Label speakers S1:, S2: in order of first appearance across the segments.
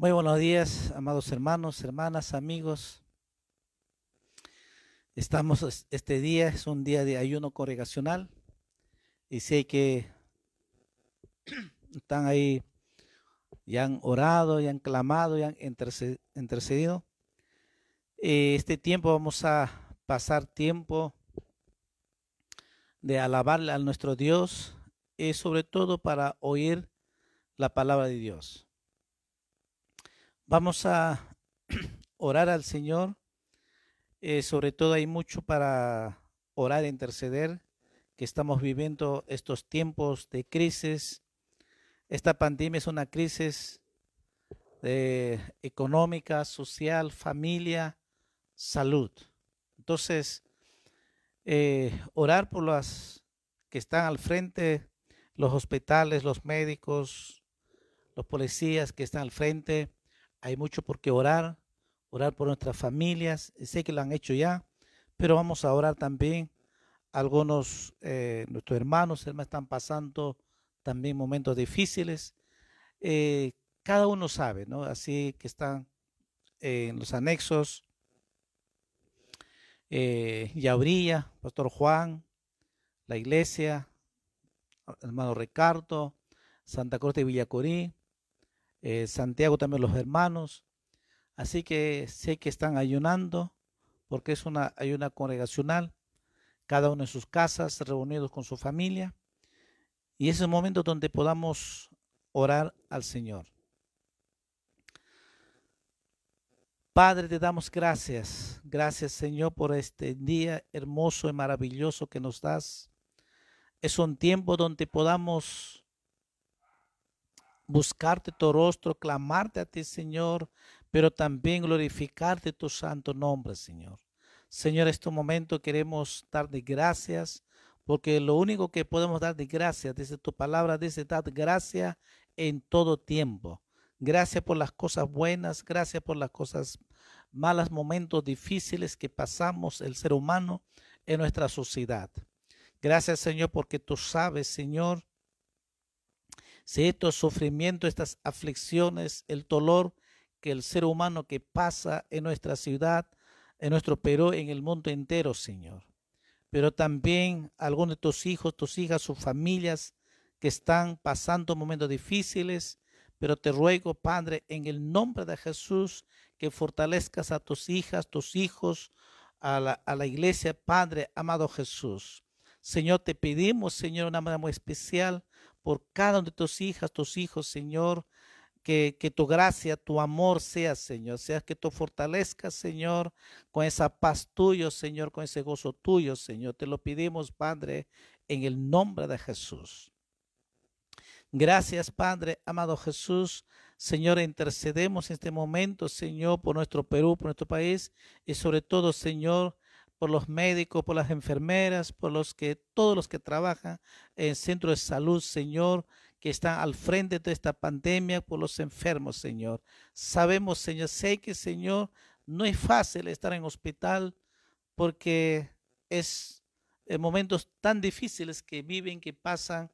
S1: Muy buenos días, amados hermanos, hermanas, amigos. Estamos, este día es un día de ayuno congregacional y sé que están ahí, ya han orado, ya han clamado, ya han intercedido. Eh, este tiempo vamos a pasar tiempo de alabarle a nuestro Dios y sobre todo para oír la palabra de Dios. Vamos a orar al Señor. Eh, sobre todo hay mucho para orar e interceder, que estamos viviendo estos tiempos de crisis. Esta pandemia es una crisis de económica, social, familia, salud. Entonces, eh, orar por las que están al frente, los hospitales, los médicos, los policías que están al frente, hay mucho por qué orar, orar por nuestras familias, sé que lo han hecho ya, pero vamos a orar también. Algunos, eh, nuestros hermanos, hermanas están pasando también momentos difíciles. Eh, cada uno sabe, ¿no? Así que están en los anexos. Eh, Yauría, Pastor Juan, la iglesia, hermano Ricardo, Santa Cruz de Villacorí, eh, Santiago también los hermanos. Así que sé que están ayunando porque es una ayuna congregacional, cada uno en sus casas, reunidos con su familia. Y es el momento donde podamos orar al Señor. Padre, te damos gracias. Gracias, Señor, por este día hermoso y maravilloso que nos das. Es un tiempo donde podamos buscarte tu rostro, clamarte a ti, Señor, pero también glorificarte tu santo nombre, Señor. Señor, en este momento queremos dar de gracias, porque lo único que podemos dar de gracias, desde tu palabra, dice dar gracias en todo tiempo. Gracias por las cosas buenas, gracias por las cosas malas, momentos difíciles que pasamos el ser humano en nuestra sociedad. Gracias, Señor, porque tú sabes, Señor, si estos sufrimientos, estas aflicciones, el dolor que el ser humano que pasa en nuestra ciudad, en nuestro Perú, en el mundo entero, Señor. Pero también algunos de tus hijos, tus hijas, sus familias que están pasando momentos difíciles, pero te ruego, Padre, en el nombre de Jesús, que fortalezcas a tus hijas, tus hijos, a la, a la iglesia, Padre, amado Jesús. Señor, te pedimos, Señor, una manera muy especial por cada uno de tus hijas, tus hijos, Señor. Que, que, tu gracia, tu amor sea, Señor. Sea que tú fortalezcas, Señor, con esa paz tuyo, Señor, con ese gozo tuyo, Señor. Te lo pedimos, Padre, en el nombre de Jesús. Gracias, Padre, amado Jesús. Señor, intercedemos en este momento, Señor, por nuestro Perú, por nuestro país y sobre todo, Señor, por los médicos, por las enfermeras, por los que todos los que trabajan en centros de salud, Señor, que están al frente de esta pandemia, por los enfermos, Señor. Sabemos, Señor, sé que, Señor, no es fácil estar en hospital porque es en momentos tan difíciles que viven, que pasan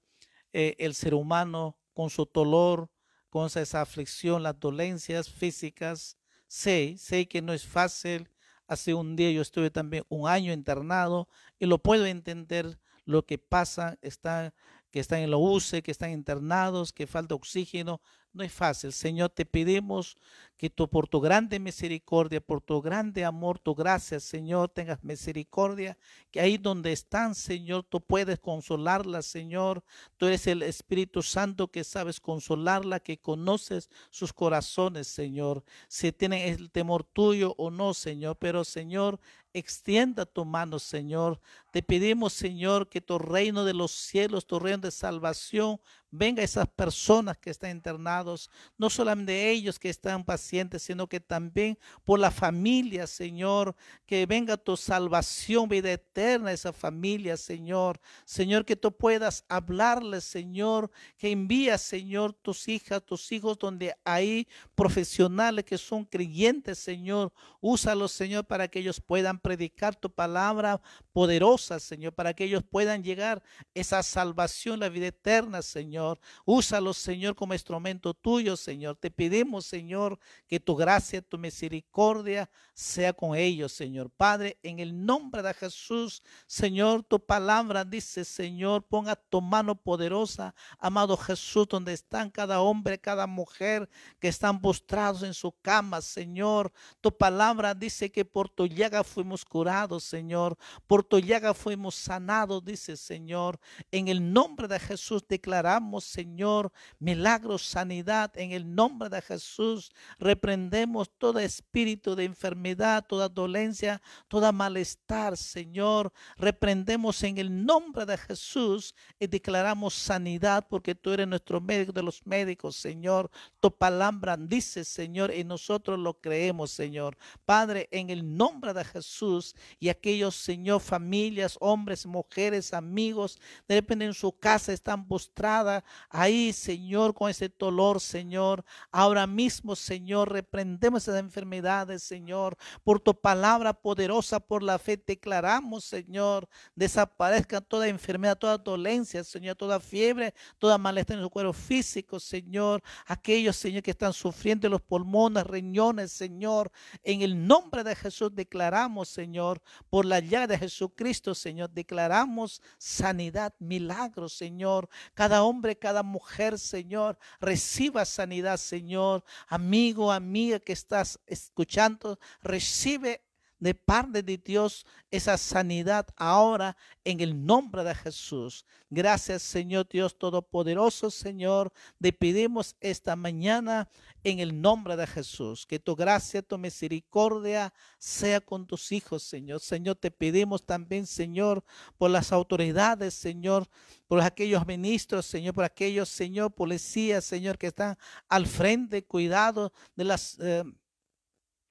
S1: eh, el ser humano con su dolor, con esa aflicción, las dolencias físicas. Sé, sé que no es fácil Hace un día yo estuve también un año internado y lo puedo entender lo que pasa, está, que están en la UCE, que están internados, que falta oxígeno. No es fácil. Señor, te pedimos que tú por tu grande misericordia, por tu grande amor, tu gracia, Señor, tengas misericordia, que ahí donde están, Señor, tú puedes consolarla, Señor. Tú eres el Espíritu Santo que sabes consolarla, que conoces sus corazones, Señor. Si tienen el temor tuyo o no, Señor, pero Señor, extienda tu mano, Señor. Te pedimos, Señor, que tu reino de los cielos, tu reino de salvación, venga esas personas que están internados, no solamente ellos que están pacientes, sino que también por la familia, Señor, que venga tu salvación, vida eterna a esa familia, Señor. Señor, que tú puedas hablarles, Señor, que envía, Señor, tus hijas, tus hijos, donde hay profesionales que son creyentes, Señor. Úsalos, Señor, para que ellos puedan predicar tu palabra poderosa, Señor, para que ellos puedan llegar esa salvación, la vida eterna, Señor. Señor. Úsalos, Señor, como instrumento tuyo, Señor. Te pedimos, Señor, que tu gracia, tu misericordia sea con ellos, Señor. Padre, en el nombre de Jesús, Señor, tu palabra dice, Señor, ponga tu mano poderosa, amado Jesús, donde están cada hombre, cada mujer que están postrados en su cama, Señor. Tu palabra dice que por tu llaga fuimos curados, Señor. Por tu llaga fuimos sanados, dice Señor. En el nombre de Jesús declaramos, Señor, milagros, sanidad. En el nombre de Jesús reprendemos todo espíritu de enfermedad, toda dolencia, toda malestar, Señor. Reprendemos en el nombre de Jesús y declaramos sanidad porque tú eres nuestro médico de los médicos, Señor. Tu palabra dice, Señor, y nosotros lo creemos, Señor. Padre, en el nombre de Jesús y aquellos, Señor, familias, hombres, mujeres, amigos, de repente en su casa están postradas ahí, Señor, con ese dolor, Señor. Ahora mismo, Señor, reprendemos esas enfermedades, Señor, por tu palabra poderosa, por la fe, declaramos, Señor, desaparezca toda enfermedad, toda dolencia, Señor, toda fiebre, toda malestar en su cuerpo físico, Señor. Aquellos, Señor, que están sufriendo los pulmones, riñones, Señor, en el nombre de Jesús declaramos, Señor, por la llave de Jesucristo, Señor, declaramos sanidad, milagros, Señor. Cada hombre, cada mujer, Señor, reciba sanidad, Señor. Amigo, amiga que estás escuchando, recibe de parte de Dios esa sanidad ahora en el nombre de Jesús. Gracias Señor Dios Todopoderoso, Señor. Te pedimos esta mañana en el nombre de Jesús. Que tu gracia, tu misericordia sea con tus hijos, Señor. Señor, te pedimos también, Señor, por las autoridades, Señor, por aquellos ministros, Señor, por aquellos, Señor, policías, Señor, que están al frente, cuidado de las... Eh,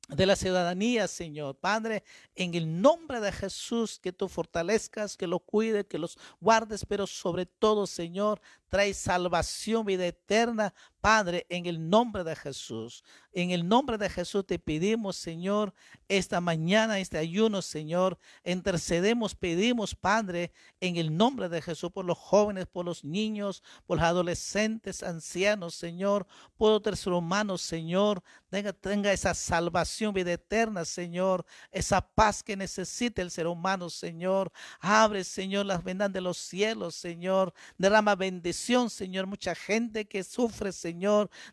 S1: de la ciudadanía, Señor. Padre, en el nombre de Jesús, que tú fortalezcas, que lo cuides, que los guardes, pero sobre todo, Señor, trae salvación, vida eterna, Padre, en el nombre de Jesús. En el nombre de Jesús te pedimos, Señor, esta mañana, este ayuno, Señor, intercedemos, pedimos, Padre, en el nombre de Jesús, por los jóvenes, por los niños, por los adolescentes, ancianos, Señor, por los tercer humanos, Señor, tenga, tenga esa salvación, vida eterna, Señor, esa paz que necesita el ser humano, Señor. Abre, Señor, las vendas de los cielos, Señor. Derrama bendición, Señor. Mucha gente que sufre, Señor,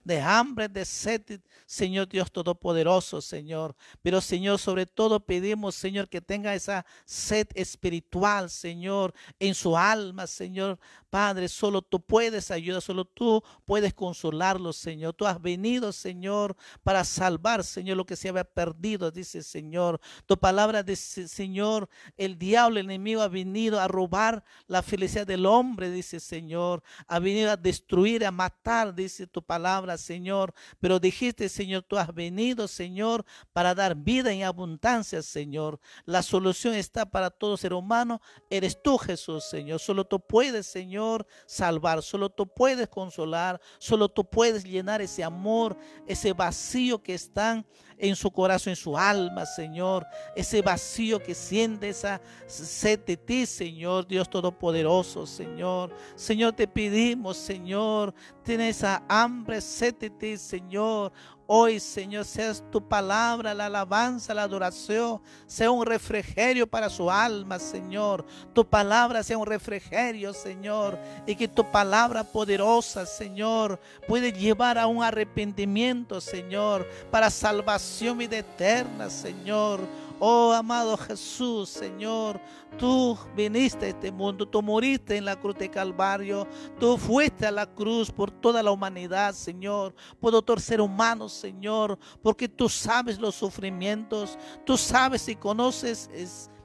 S1: de hambre, de sed, Señor Dios Todopoderoso, Señor. Pero, Señor, sobre todo pedimos, Señor, que tenga esa sed espiritual, Señor, en su alma, Señor. Padre, solo tú puedes ayudar, solo tú puedes consolarlo, Señor. Tú has venido, Señor, para salvar, Señor, lo que se había perdido, dice Señor. Tu palabra dice, Señor, el diablo, el enemigo ha venido a robar la felicidad del hombre, dice Señor. Ha venido a destruir, a matar, dice tu palabra, Señor. Pero dijiste, Señor, tú has venido, Señor, para dar vida en abundancia, Señor. La solución está para todo ser humano. Eres tú, Jesús, Señor. Solo tú puedes, Señor, salvar. Solo tú puedes consolar. Solo tú puedes llenar ese amor, ese vacío que están en su corazón, en su alma, Señor. Ese vacío que siente esa sed de ti, Señor, Dios Todopoderoso, Señor. Señor, te pedimos, Señor, tiene esa hambre, sed de ti, Señor. Hoy, Señor, sea tu palabra, la alabanza, la adoración, sea un refrigerio para su alma, Señor. Tu palabra sea un refrigerio, Señor. Y que tu palabra poderosa, Señor, puede llevar a un arrepentimiento, Señor, para salvación vida eterna, Señor. Oh, amado Jesús, Señor, tú viniste a este mundo, tú moriste en la cruz de Calvario, tú fuiste a la cruz por toda la humanidad, Señor, por todo ser humano, Señor, porque tú sabes los sufrimientos, tú sabes y conoces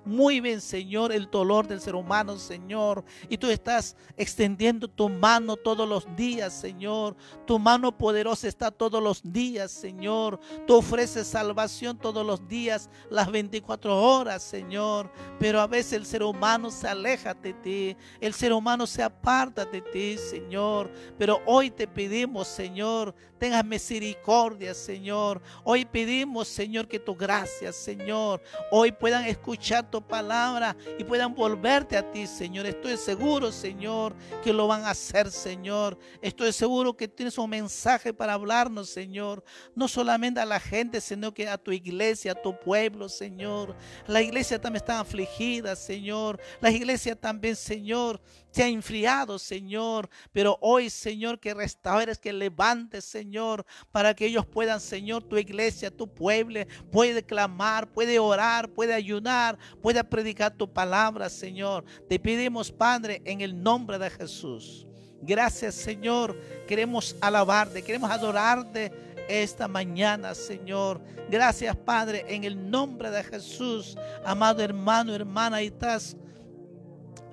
S1: muy bien, Señor, el dolor del ser humano, Señor. Y tú estás extendiendo tu mano todos los días, Señor. Tu mano poderosa está todos los días, Señor. Tú ofreces salvación todos los días, las 24 horas, Señor. Pero a veces el ser humano se aleja de ti. El ser humano se aparta de ti, Señor. Pero hoy te pedimos, Señor, tengas misericordia, Señor. Hoy pedimos, Señor, que tu gracia, Señor, hoy puedan escuchar tu palabra y puedan volverte a ti, Señor. Estoy seguro, Señor, que lo van a hacer, Señor. Estoy seguro que tienes un mensaje para hablarnos, Señor. No solamente a la gente, sino que a tu iglesia, a tu pueblo, Señor. La iglesia también está afligida, Señor. La iglesia también, Señor, se ha enfriado, Señor. Pero hoy, Señor, que restaures, que levantes, Señor, para que ellos puedan, Señor, tu iglesia, tu pueblo, puede clamar, puede orar, puede ayunar, puede predicar tu palabra, Señor. Te pedimos, Padre, en el nombre de Jesús. Gracias, Señor. Queremos alabarte, queremos adorarte esta mañana, Señor. Gracias, Padre, en el nombre de Jesús. Amado hermano, hermana, estás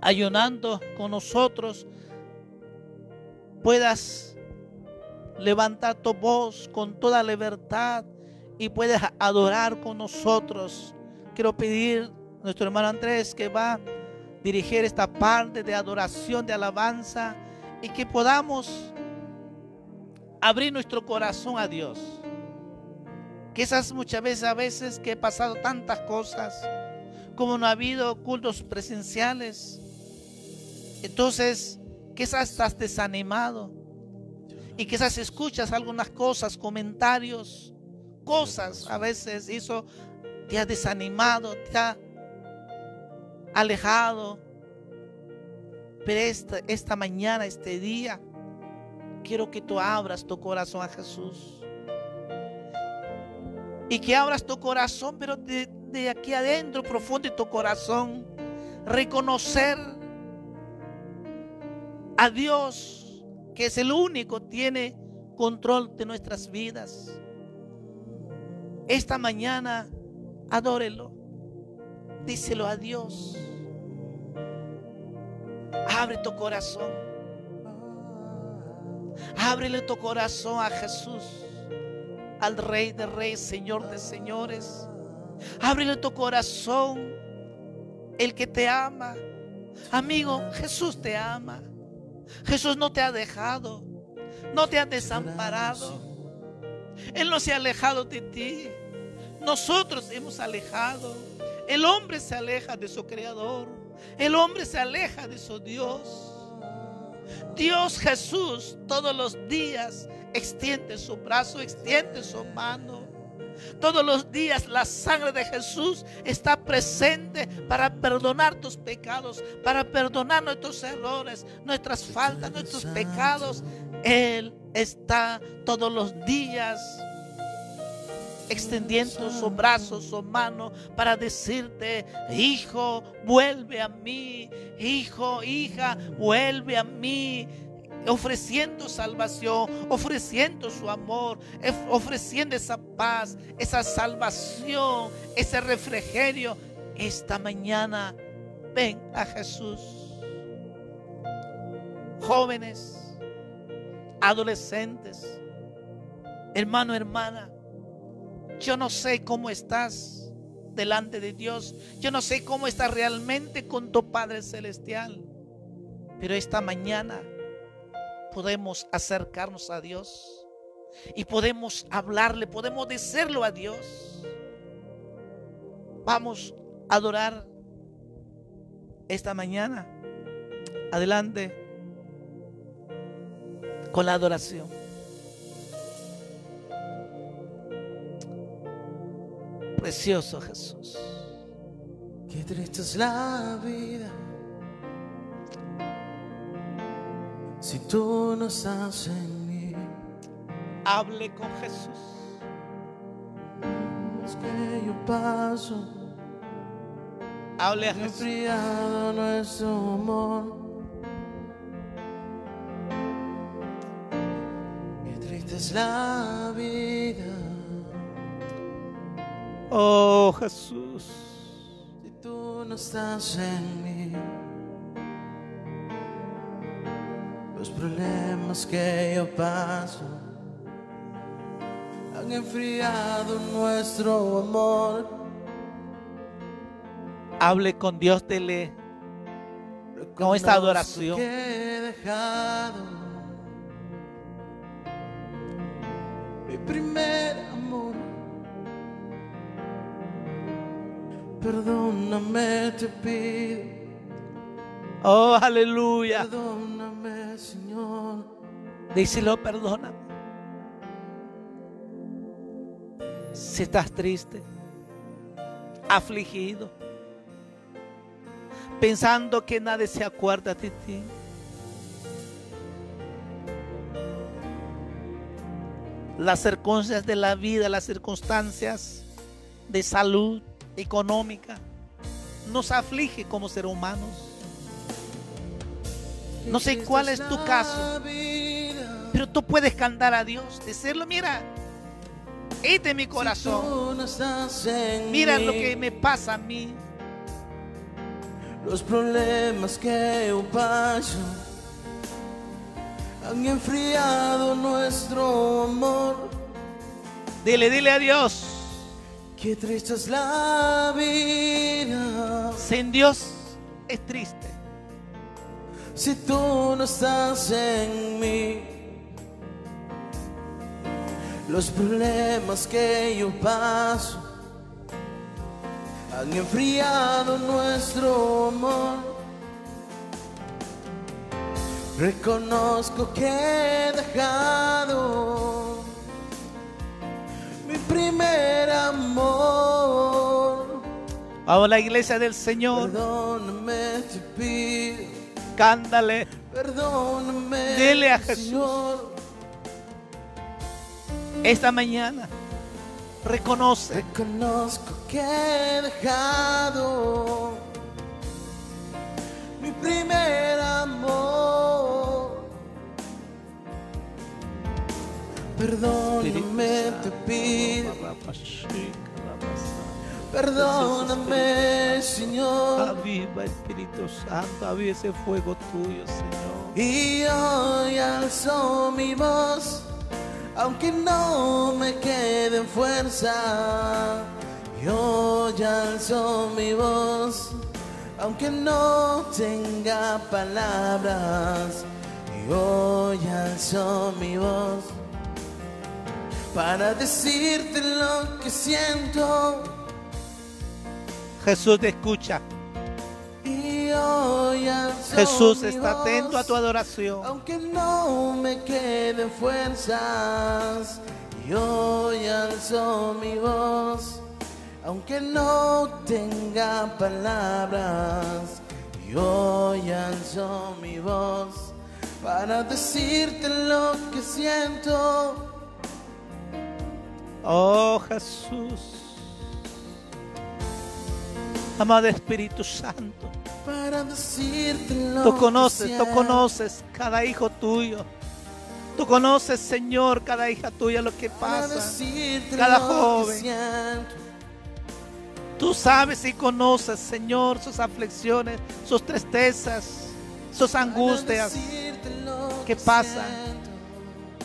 S1: ayunando con nosotros, puedas levantar tu voz con toda libertad y puedas adorar con nosotros. Quiero pedir a nuestro hermano Andrés que va a dirigir esta parte de adoración, de alabanza y que podamos abrir nuestro corazón a Dios. Quizás muchas veces, a veces que he pasado tantas cosas, como no ha habido cultos presenciales, entonces, quizás estás desanimado y quizás escuchas algunas cosas, comentarios, cosas a veces eso te ha desanimado, te ha alejado. Pero esta, esta mañana, este día, quiero que tú abras tu corazón a Jesús. Y que abras tu corazón, pero de, de aquí adentro, profundo de tu corazón, reconocer a Dios, que es el único tiene control de nuestras vidas. Esta mañana, adórelo. Díselo a Dios. Abre tu corazón. Ábrele tu corazón a Jesús, al Rey de Reyes, Señor de Señores. Ábrele tu corazón, el que te ama. Amigo, Jesús te ama. Jesús no te ha dejado, no te ha desamparado. Él no se ha alejado de ti. Nosotros hemos alejado. El hombre se aleja de su creador. El hombre se aleja de su Dios. Dios Jesús todos los días extiende su brazo, extiende su mano todos los días la sangre de Jesús está presente para perdonar tus pecados, para perdonar nuestros errores, nuestras faltas, nuestros pecados. Él está todos los días extendiendo su brazo, su mano para decirte, hijo, vuelve a mí, hijo, hija, vuelve a mí ofreciendo salvación, ofreciendo su amor, ofreciendo esa paz, esa salvación, ese refrigerio. Esta mañana ven a Jesús. Jóvenes, adolescentes, hermano, hermana, yo no sé cómo estás delante de Dios. Yo no sé cómo estás realmente con tu Padre Celestial. Pero esta mañana podemos acercarnos a Dios y podemos hablarle, podemos decirlo a Dios. Vamos a adorar esta mañana. Adelante con la adoración. Precioso Jesús.
S2: Qué triste es la vida si tú no estás en mí.
S1: Hable con Jesús.
S2: Es que yo paso.
S1: Hable a Jesús.
S2: Nuestro amor. Qué triste es la vida.
S1: Oh Jesús.
S2: Si tú no estás en mí. Los problemas que yo paso han enfriado nuestro amor.
S1: Hable con Dios, dele con esta adoración.
S2: Que he dejado mi primer amor Perdóname, te pido.
S1: Oh, aleluya.
S2: Perdóname, Señor.
S1: Díselo, perdóname. Si estás triste, afligido, pensando que nadie se acuerda de ti. Las circunstancias de la vida, las circunstancias de salud económica, nos aflige como seres humanos. No sé cuál es tu caso, pero tú puedes cantar a Dios, decirlo, mira, este es mi corazón. Mira lo que me pasa a mí.
S2: Los problemas que yo paso han enfriado nuestro amor.
S1: Dile, dile a Dios.
S2: Qué triste es la vida
S1: Sin Dios es triste.
S2: Si tú no estás en mí. Los problemas que yo paso han enfriado nuestro amor. Reconozco que he dejado mi primer amor.
S1: Vamos a la iglesia del Señor.
S2: Perdóname, te pido.
S1: Cándale.
S2: Perdóname,
S1: Dile a Jesús.
S2: Señor.
S1: Esta mañana reconoce.
S2: Reconozco que he dejado mi primer amor. Perdóname, te pido. Perdóname, Señor.
S1: Aviva Espíritu Santo, aviva ese fuego tuyo, Señor.
S2: Y hoy alzo mi voz, aunque no me quede fuerza. Y hoy alzo mi voz, aunque no tenga palabras. Y hoy alzo mi voz para decirte lo que siento.
S1: Jesús te escucha. Jesús está atento a tu adoración.
S2: Aunque no me queden fuerzas, yo alzo mi voz. Aunque no tenga palabras, yo alzo mi voz para decirte lo que siento.
S1: Oh Jesús. Amado Espíritu Santo. Tú conoces, tú conoces cada hijo tuyo. Tú conoces, Señor, cada hija tuya lo que pasa. cada joven. Tú sabes y conoces, Señor, sus aflicciones, sus tristezas, sus angustias. Que pasan.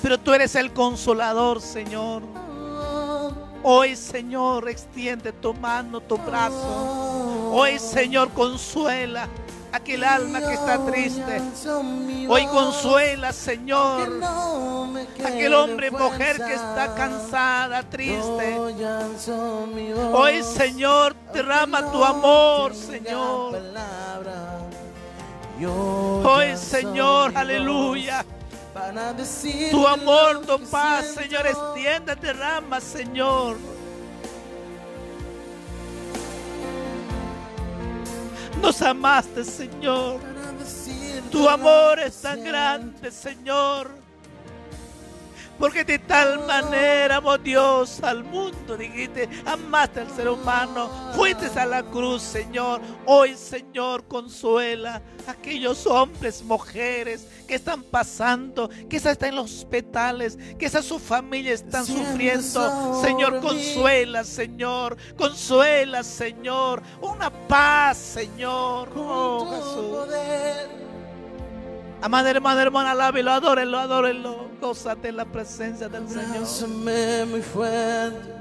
S1: Pero tú eres el consolador, Señor. Hoy, Señor, extiende tu mano, tu brazo. Hoy, Señor, consuela aquel alma que está triste. Hoy consuela, Señor, aquel hombre, mujer que está cansada, triste. Hoy, Señor, derrama tu amor, Señor. Hoy, Señor, aleluya. Tu amor, tu paz, Señor, extiende, derrama, Señor. Nos amaste, Señor. Tu amor es tan grande, Señor. Porque de tal manera amó Dios al mundo, dijiste, amaste al ser humano, fuiste a la cruz, Señor. Hoy, Señor, consuela a aquellos hombres, mujeres que están pasando, que están en los hospitales, que esas sus familias están sufriendo. Señor, consuela, Señor, consuela, Señor. Una paz, Señor. Oh, Jesús. Amada hermana, hermana, alábelo, adórenlo, adórenlo. Gózate en la presencia del Señor.
S2: Muy fuerte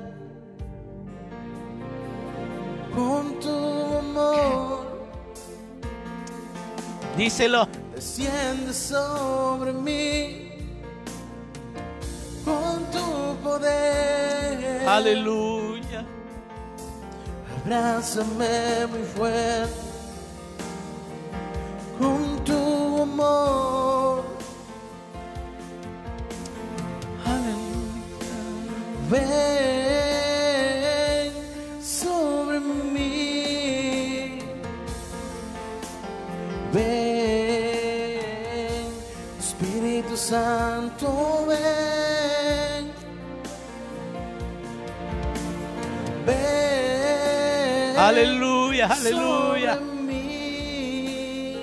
S2: con tu amor.
S1: Díselo.
S2: Desciende sobre mí con tu poder.
S1: Aleluya.
S2: abrázame muy fuerte Aleluya,
S1: aleluya.
S2: sobre mí.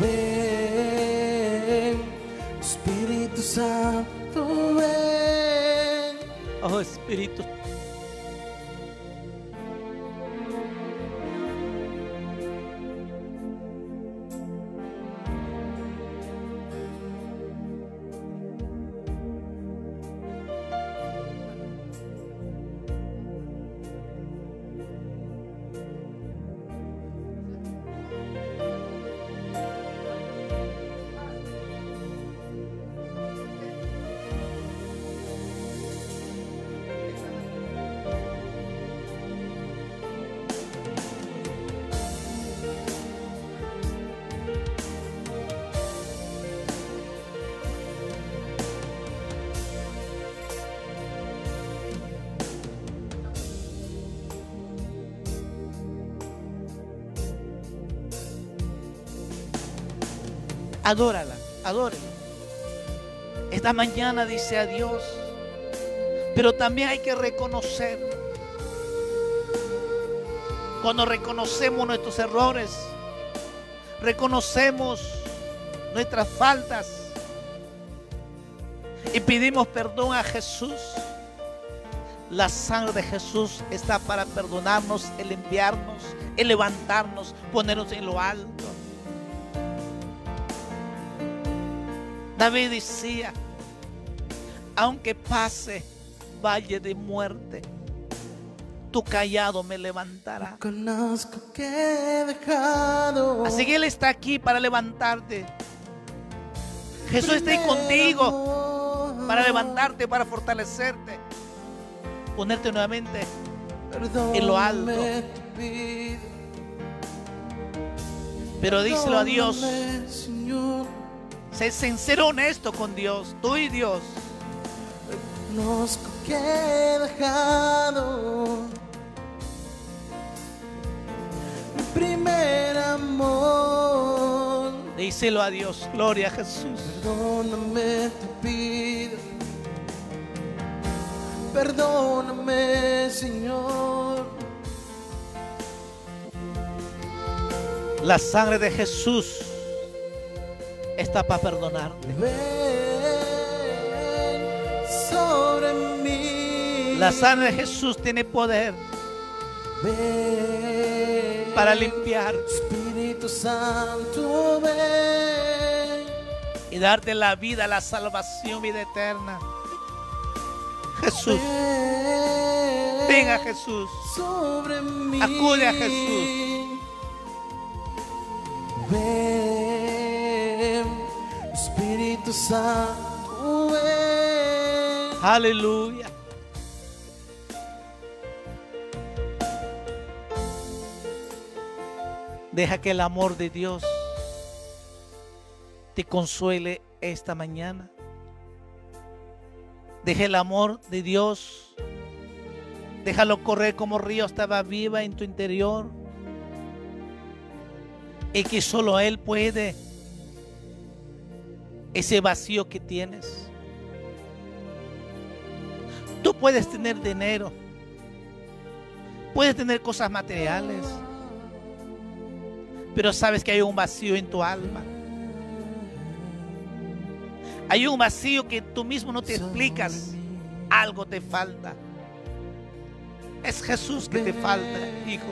S2: Ven, Espíritu Santo, ven.
S1: Oh Espíritu. Adórala, adórala. Esta mañana dice a Dios, pero también hay que reconocer. Cuando reconocemos nuestros errores, reconocemos nuestras faltas y pedimos perdón a Jesús. La sangre de Jesús está para perdonarnos, el enviarnos, el levantarnos, ponernos en lo alto. David decía, aunque pase valle de muerte, tu callado me levantará.
S2: Conozco que he dejado.
S1: Así que Él está aquí para levantarte. Jesús está ahí contigo para levantarte, para fortalecerte, ponerte nuevamente. en lo alto. Pero díselo a Dios. Sé sincero, honesto con Dios, tú y Dios.
S2: Conozco que he dejado mi primer amor.
S1: Díselo a Dios, gloria a Jesús.
S2: Perdóname, te pido. Perdóname, Señor.
S1: La sangre de Jesús está para perdonarte.
S2: Ven sobre mí.
S1: La sangre de Jesús tiene poder
S2: Ven,
S1: para limpiar
S2: Espíritu Santo, ven.
S1: y darte la vida, la salvación, vida eterna. Jesús,
S2: Ven,
S1: venga Jesús.
S2: sobre mí.
S1: Acude a Jesús.
S2: Ven, Espíritu.
S1: Aleluya. Deja que el amor de Dios te consuele esta mañana. Deja el amor de Dios. Déjalo correr como río estaba viva en tu interior. Y que solo Él puede ese vacío que tienes. Tú puedes tener dinero, puedes tener cosas materiales, pero sabes que hay un vacío en tu alma. Hay un vacío que tú mismo no te explicas. Algo te falta. Es Jesús que te falta, hijo.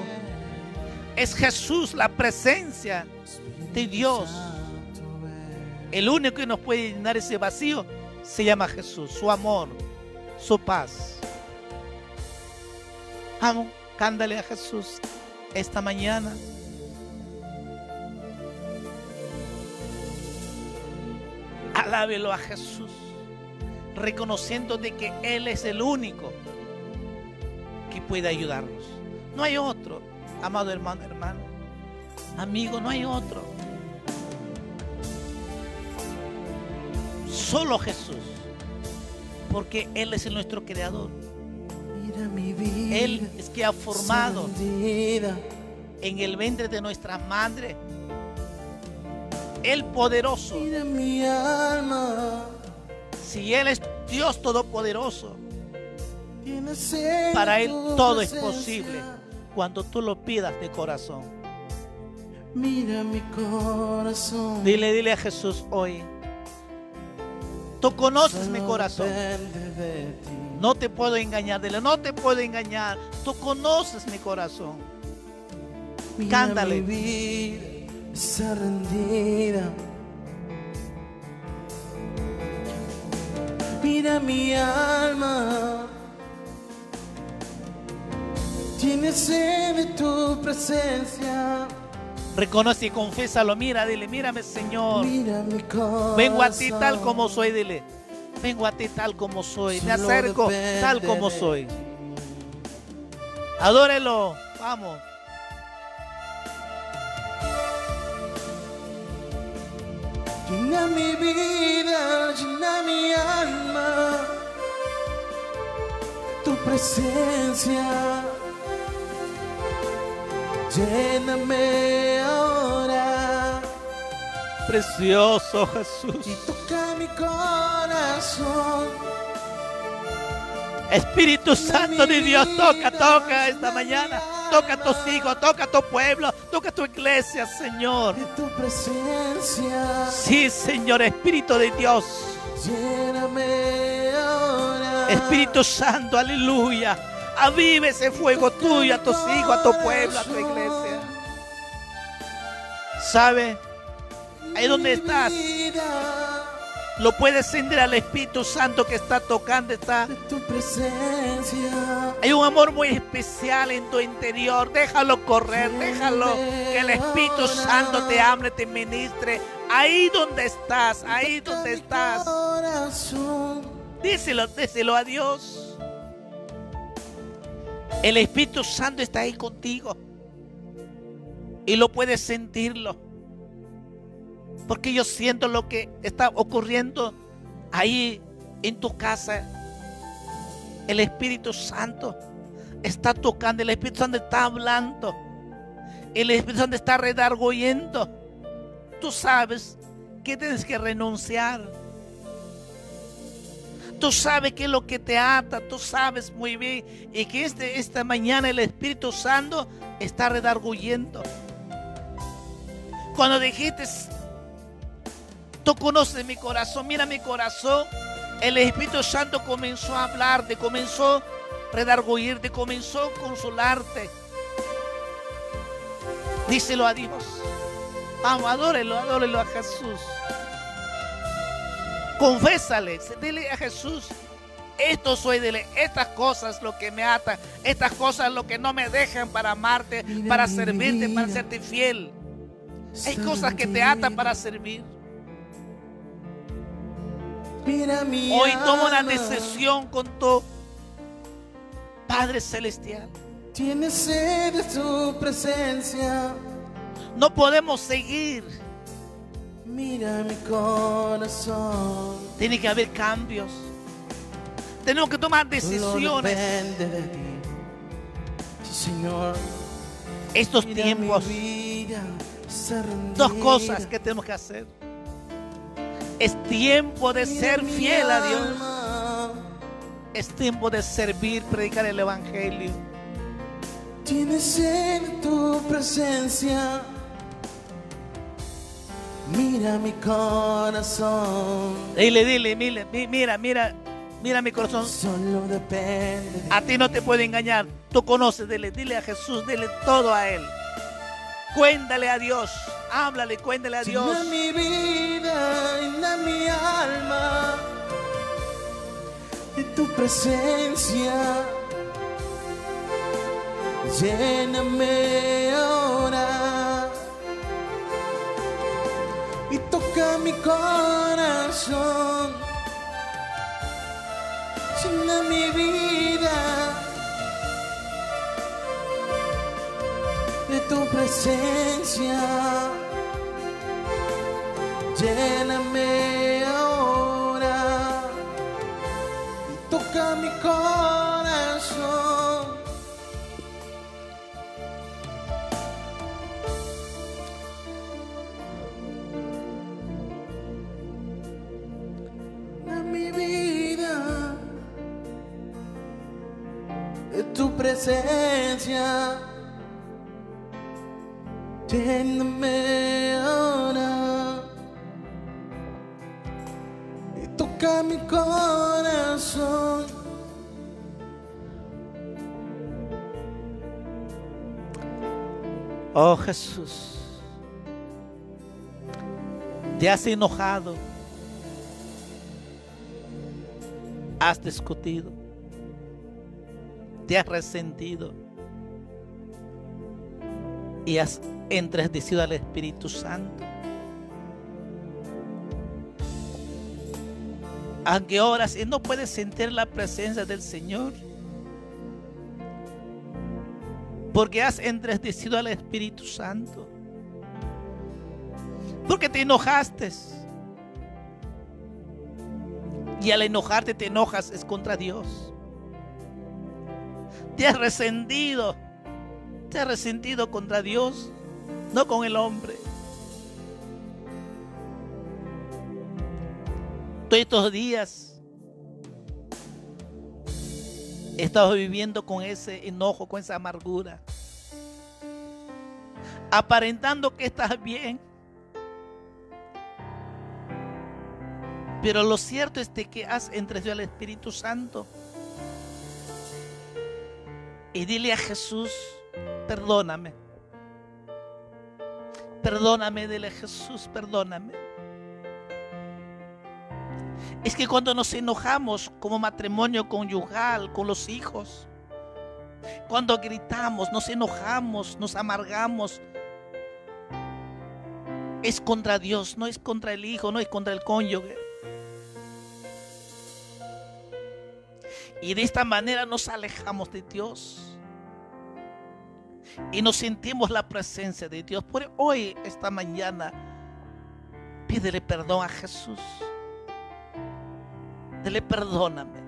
S1: Es Jesús la presencia de Dios. El único que nos puede llenar ese vacío se llama Jesús, su amor, su paz. Vamos, cándale a Jesús esta mañana. Alábelo a Jesús, reconociendo de que Él es el único que puede ayudarnos. No hay otro, amado hermano, hermano. Amigo, no hay otro. Solo Jesús. Porque Él es nuestro creador. Él es que ha formado en el vientre de nuestra madre. El poderoso.
S2: Mi alma.
S1: Si Él es Dios todopoderoso, para Él todo es posible cuando tú lo pidas de corazón.
S2: Mira mi corazón.
S1: Dile, dile a Jesús hoy. Tú conoces mi corazón. No te puedo engañar, dile, no te puedo engañar. Tú conoces mi corazón.
S2: Mira
S1: Cántale.
S2: Mi vida está rendida. Mira mi alma. Tiene sed de tu presencia.
S1: Reconoce y confésalo. Mira, dile, mírame, Señor.
S2: Corazón.
S1: Vengo a ti tal como soy, dile. Vengo a ti tal como soy. Me acerco tal como soy. Adórelo. Vamos.
S2: Llena mi vida, llena mi alma, tu presencia. Lléname ahora
S1: Precioso Jesús.
S2: y toca mi corazón.
S1: Espíritu Santo de Dios, toca, toca esta mañana. Toca a tus hijos, toca a tu pueblo, toca a tu iglesia, Señor.
S2: De tu presencia,
S1: Sí, Señor, Espíritu de Dios.
S2: lléname ahora.
S1: Espíritu Santo, aleluya. Avive ese fuego tuyo a tus hijos, a tu pueblo, a tu iglesia. ¿Sabe? Ahí donde estás, lo puedes sentir al Espíritu Santo que está tocando, está.
S2: de tu presencia.
S1: Hay un amor muy especial en tu interior. Déjalo correr, déjalo que el Espíritu Santo te hable, te ministre. Ahí donde estás, ahí donde estás. Díselo, díselo a Dios. El Espíritu Santo está ahí contigo. Y lo puedes sentirlo. Porque yo siento lo que está ocurriendo ahí en tu casa. El Espíritu Santo está tocando. El Espíritu Santo está hablando. El Espíritu Santo está redarguyendo. Tú sabes que tienes que renunciar. Tú sabes qué es lo que te ata, tú sabes muy bien. Y que este, esta mañana el Espíritu Santo está redarguyendo. Cuando dijiste, tú conoces mi corazón, mira mi corazón. El Espíritu Santo comenzó a hablarte, comenzó a redarguyirte, comenzó a consolarte. Díselo a Dios. Vamos, adórelo, adórelo a Jesús. Confésale, dile a Jesús, esto soy, dile, estas cosas lo que me atan, estas cosas lo que no me dejan para amarte,
S2: Mira
S1: para servirte, para serte fiel. Hay cosas que te atan para servir.
S2: Mira mi
S1: Hoy una
S2: alma,
S1: decisión con tu Padre Celestial.
S2: Tiene sed de tu presencia.
S1: No podemos seguir.
S2: Mira mi corazón.
S1: Tiene que haber cambios. Tenemos que tomar decisiones.
S2: depende de ti. Sí, Señor.
S1: Estos
S2: Mira
S1: tiempos. Dos cosas que tenemos que hacer. Es tiempo de
S2: Mira
S1: ser fiel a Dios.
S2: alma.
S1: Es tiempo de servir, predicar el Evangelio.
S2: Tiene sed de tu presencia. Mira mi corazón.
S1: Dile, dile, mira, mi- mira, mira, mira mi corazón.
S2: Solo depende de
S1: A ti no te puede engañar. Tú conoces, dile, dile a Jesús, dile todo a Él. Cuéntale a Dios. Háblale, cuéntale a Dios.
S2: Llena mi vida, llena mi alma de tu presencia. Lléname ahora mi corazón, sin a mi vida, de tu presencia, lléname ahora. Y toca mi corazón. Mi vida de tu presencia. Lléname ahora y toca mi corazón.
S1: Oh Jesús, te has enojado, has discutido, te has resentido y has entristecido al Espíritu Santo. Aunque oras y no puedes sentir la presencia del Señor. Porque has entristecido al Espíritu Santo. Porque te enojaste. Y al enojarte te enojas es contra Dios. Te has resentido. Te has resentido contra Dios, no con el hombre. Todos estos días he estado viviendo con ese enojo, con esa amargura. Aparentando que estás bien. Pero lo cierto es de que has entregado al Espíritu Santo. Y dile a Jesús, perdóname. Perdóname, dile a Jesús, perdóname. Es que cuando nos enojamos como matrimonio conyugal, con los hijos, cuando gritamos, nos enojamos, nos amargamos, es contra Dios, no es contra el hijo, no es contra el cónyuge. Y de esta manera nos alejamos de Dios. Y nos sentimos la presencia de Dios. Por hoy, esta mañana, pídele perdón a Jesús. Dile perdóname.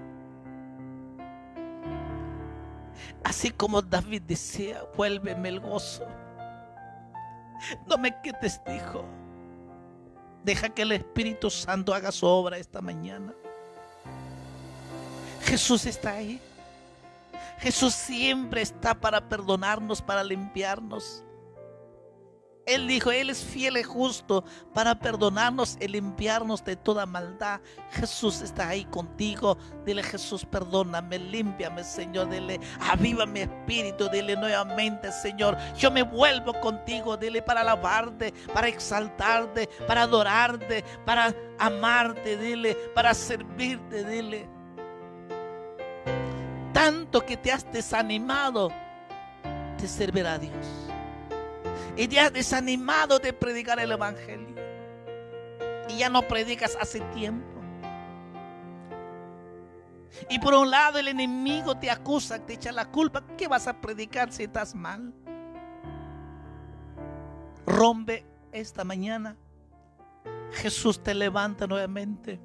S1: Así como David decía, vuélveme el gozo. No me quites, dijo. Deja que el Espíritu Santo haga su obra esta mañana. Jesús está ahí. Jesús siempre está para perdonarnos, para limpiarnos. Él dijo, Él es fiel y justo para perdonarnos y limpiarnos de toda maldad. Jesús está ahí contigo. Dile, Jesús, perdóname, límpiame, Señor. Dile, aviva mi espíritu. Dile nuevamente, Señor, yo me vuelvo contigo. Dile, para alabarte, para exaltarte, para adorarte, para amarte. Dile, para servirte. Dile, tanto que te has desanimado de servir a Dios y te has desanimado de predicar el Evangelio. Y ya no predicas hace tiempo. Y por un lado el enemigo te acusa, te echa la culpa. ¿Qué vas a predicar si estás mal? Rompe esta mañana. Jesús te levanta nuevamente.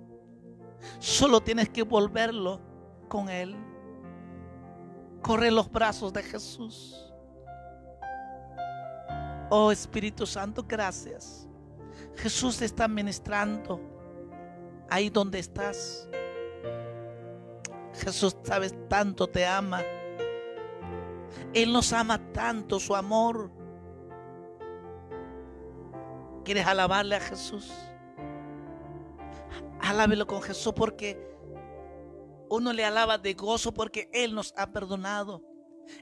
S1: Solo tienes que volverlo con Él. Corre los brazos de Jesús. Oh Espíritu Santo, gracias. Jesús te está ministrando ahí donde estás. Jesús, sabes, tanto te ama. Él nos ama tanto, su amor. ¿Quieres alabarle a Jesús? Alábelo con Jesús porque uno le alaba de gozo porque Él nos ha perdonado.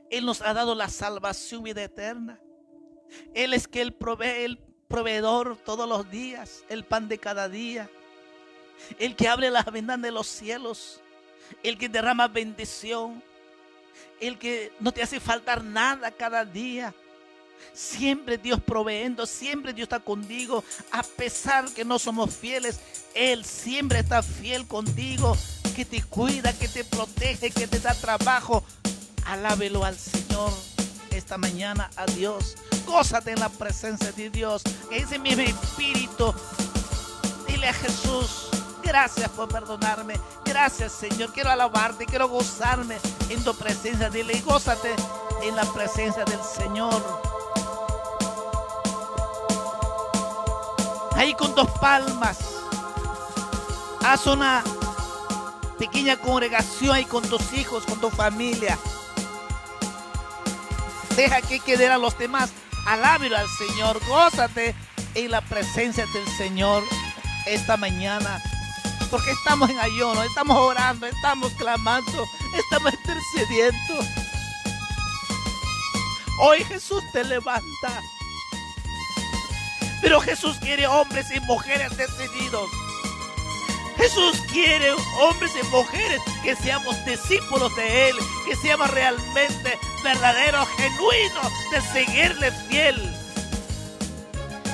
S1: Él nos ha dado la salvación vida eterna. Él es que Él provee el proveedor todos los días, el pan de cada día. El que abre las ventanas de los cielos. El que derrama bendición. El que no te hace faltar nada cada día. Siempre Dios proveendo, siempre Dios está contigo. A pesar que no somos fieles, Él siempre está fiel contigo. Que te cuida, que te protege, que te da trabajo. Alábelo al Señor. esta mañana a Dios. Gózate en la presencia de Dios. Que dice mi espíritu. Dile a Jesús, gracias por perdonarme. Gracias Señor. Quiero alabarte, quiero gozarme en tu presencia. Dile y gózate en la presencia del Señor. Ahí con dos palmas. Haz una pequeña congregación ahí con tus hijos, con tu familia. Deja que queden a los demás. Alábelo al Señor. Gózate en la presencia del Señor esta mañana. Porque estamos en ayuno, estamos orando, estamos clamando, estamos intercediendo. Hoy Jesús te levanta. Pero Jesús quiere hombres y mujeres decididos. Jesús quiere hombres y mujeres que seamos discípulos de Él, que seamos realmente verdaderos, genuinos, de seguirle fiel.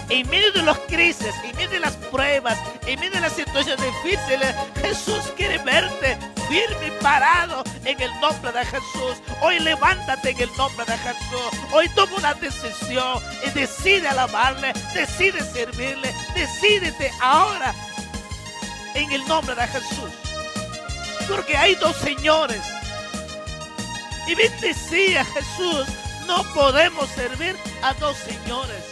S1: En medio de las crisis, en medio de las pruebas, en medio de las situaciones difíciles, Jesús quiere verte firme y parado en el nombre de Jesús. Hoy levántate en el nombre de Jesús. Hoy toma una decisión y decide alabarle, decide servirle, decídete ahora en el nombre de Jesús. Porque hay dos señores. Y bien decía Jesús, no podemos servir a dos señores.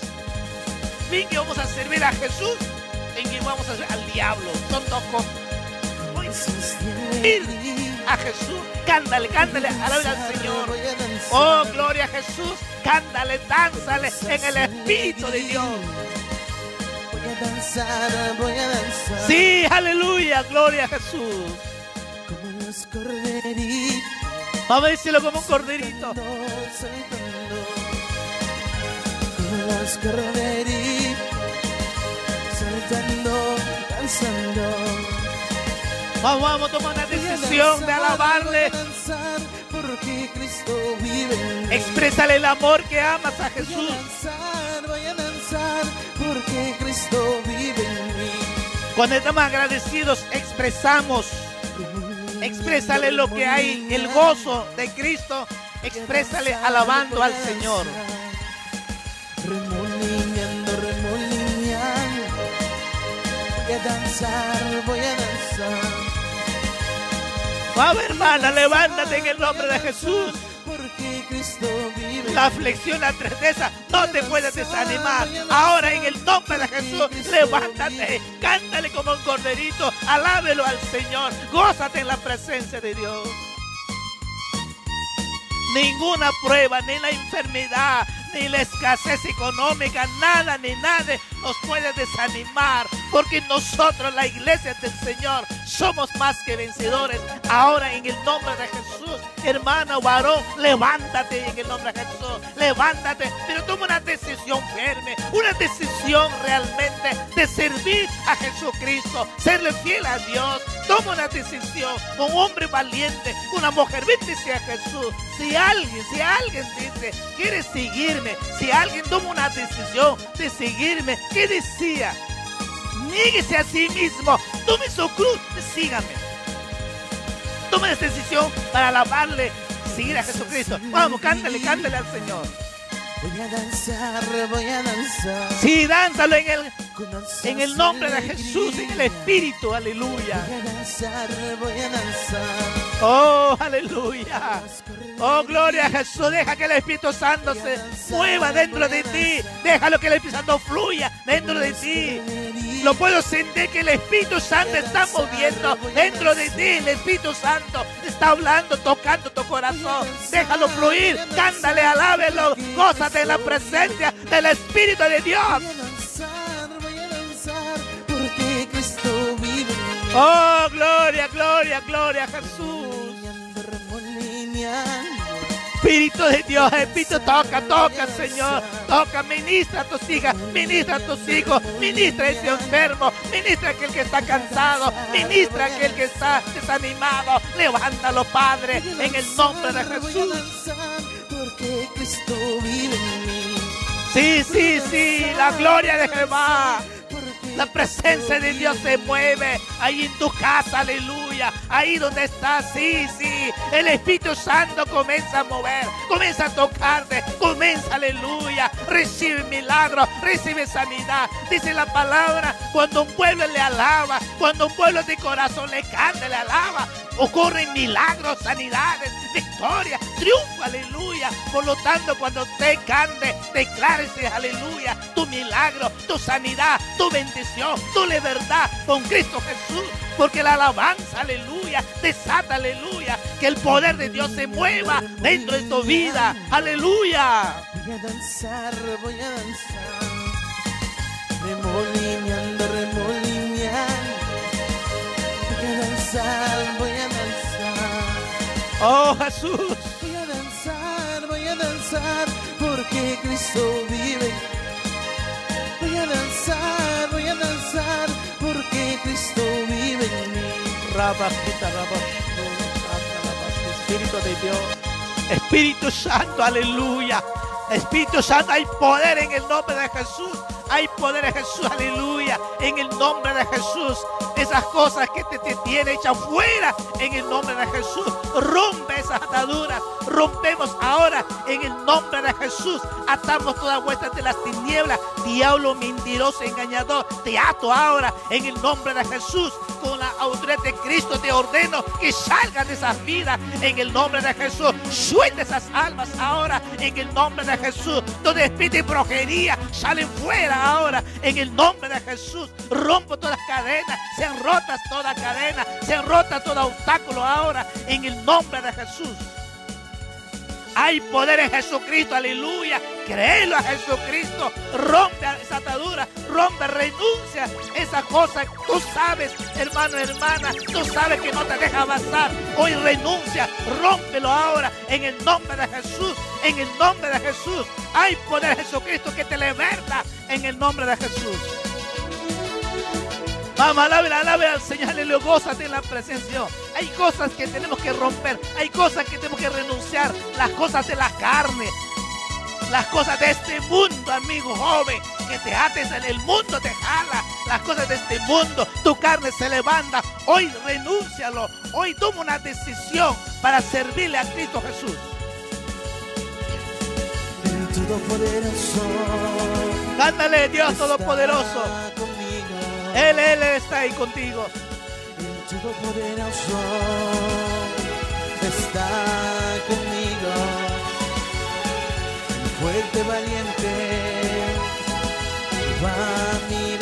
S1: Bien que vamos a servir a Jesús, en que vamos a servir al diablo. Son dos cosas. a Jesús, cántale, cántale, alabe al Señor. Oh, gloria a Jesús, cántale, dánzale en el Espíritu de Dios.
S2: A danzar, voy a danzar.
S1: Sí, aleluya, gloria a Jesús.
S2: Como los corderitos.
S1: Vamos a decirlo como un corderito.
S2: saltando, Como los corderitos. Saltando, danzando.
S1: Vamos, vamos, toma una
S2: Voy a
S1: decisión de
S2: danzar,
S1: alabarle.
S2: voy a danzar, Porque Cristo vive en mí.
S1: Exprésale el amor que amas a
S2: a
S1: Jesús.
S2: Cristo vive en mí.
S1: Cuando estamos agradecidos, expresamos. Exprésale lo que hay, el gozo de Cristo. Exprésale alabando al Señor.
S2: Remolineando, remolineando. Voy a danzar, voy a danzar.
S1: Vamos, hermana, levántate en el nombre de Jesús. La aflicción, la tristeza, no te puedes desanimar. Ahora en el nombre de Jesús, levántate, cántale como un corderito, alábelo al Señor, gózate en la presencia de Dios. Ninguna prueba, ni la enfermedad, ni la escasez económica, nada ni nadie nos puede desanimar, porque nosotros, la iglesia del Señor, somos más que vencedores. Ahora en el nombre de Jesús, hermano varón, levántate en el nombre de Jesús, levántate, pero toma una decisión firme, una decisión realmente de servir a Jesucristo, serle fiel a Dios. Toma una decisión, un hombre valiente, una mujer, bendice a Jesús. Si alguien, si alguien dice, quiere seguirme, si alguien toma una decisión de seguirme, ¿qué decía? Níguese a sí mismo, tome su cruz, sígame. Tome esa decisión para alabarle, seguir a Jesucristo. Vamos, cántale, cántale al Señor.
S2: Voy a danzar, voy a danzar.
S1: Sí, dánzalo en el, en el nombre de. Jesús, en el Espíritu, aleluya.
S2: Voy a danzar, voy a danzar.
S1: Oh, aleluya. Oh, gloria a Jesús. Deja que el Espíritu Santo se mueva dentro de ti. Déjalo que el Espíritu Santo fluya dentro de ti. Lo puedo sentir que el Espíritu Santo está moviendo dentro de ti. El Espíritu Santo está hablando, tocando tu corazón. Déjalo fluir. Cántale, alábelo. Gózate en la presencia del Espíritu de Dios. Oh, gloria, gloria, gloria a Jesús. Espíritu de Dios, Espíritu, toca, toca, Señor. Toca, ministra a tus hijas, ministra a tus hijos, ministra a ese enfermo, ministra a aquel que está cansado, ministra a aquel que está desanimado. Levántalo, Padre, en el nombre de Jesús.
S2: danzar, porque Cristo vive en mí.
S1: Sí, sí, sí, la gloria de Jehová. La presencia de Dios se mueve ahí en tu casa, aleluya. Ahí donde estás, sí, sí. El Espíritu Santo comienza a mover, comienza a tocarte, comienza, aleluya. Recibe milagro, recibe sanidad. Dice la palabra, cuando un pueblo le alaba, cuando un pueblo de corazón le canta, le alaba, ocurren milagros, sanidades, victoria, triunfo, aleluya. Por lo tanto, cuando te cante, declárese, aleluya, tu milagro, tu sanidad, tu bendición, tu libertad con Cristo Jesús. Porque la alabanza, aleluya, desata, aleluya, que el poder de Dios se mueva dentro de tu vida, aleluya.
S2: Voy a danzar, voy a danzar. Remolineando, remolineando. Voy a danzar, voy a danzar.
S1: Oh Jesús.
S2: Voy a danzar, voy a danzar, porque Cristo vive. Voy a danzar, voy a danzar, Cristo vive en mí.
S1: Espíritu de Dios. Espíritu Santo, aleluya. Espíritu Santo, hay poder en el nombre de Jesús. Hay poder en Jesús, aleluya. En el nombre de Jesús. Esas cosas que te, tienen hecha fuera en el nombre de Jesús. Rompe esas ataduras. Rompemos ahora en el nombre de Jesús. Atamos todas vuestras de las tinieblas. Diablo mentiroso, engañador. Te ato ahora en el nombre de Jesús. Con la autoridad de Cristo te ordeno que salgan de esas vidas en el nombre de Jesús. Suelta esas almas ahora en el nombre de Jesús. Donde espíritu y brujería salen fuera ahora en el nombre de Jesús. Rompo todas las cadenas. Sean rotas todas cadenas. Sean rotas todo obstáculo ahora en el nombre de Jesús. Hay poder en Jesucristo, aleluya. Créelo a Jesucristo. Rompe esa atadura, rompe, renuncia esa cosa. Tú sabes, hermano, hermana, tú sabes que no te deja avanzar. Hoy renuncia, rómpelo ahora en el nombre de Jesús. En el nombre de Jesús. Hay poder en Jesucristo que te liberta en el nombre de Jesús. Vamos, alabe, alabe al Señor, aleluya, gózate en la presencia. Hay cosas que tenemos que romper, hay cosas que tenemos que renunciar, las cosas de la carne, las cosas de este mundo, amigo joven, que te ates en el mundo, te jala, las cosas de este mundo, tu carne se levanta. Hoy renúncialo, hoy toma una decisión para servirle a Cristo Jesús. Cántale, Dios Todopoderoso. Él, Él está ahí contigo.
S2: El Todopoderoso está conmigo. Fuerte valiente va a mi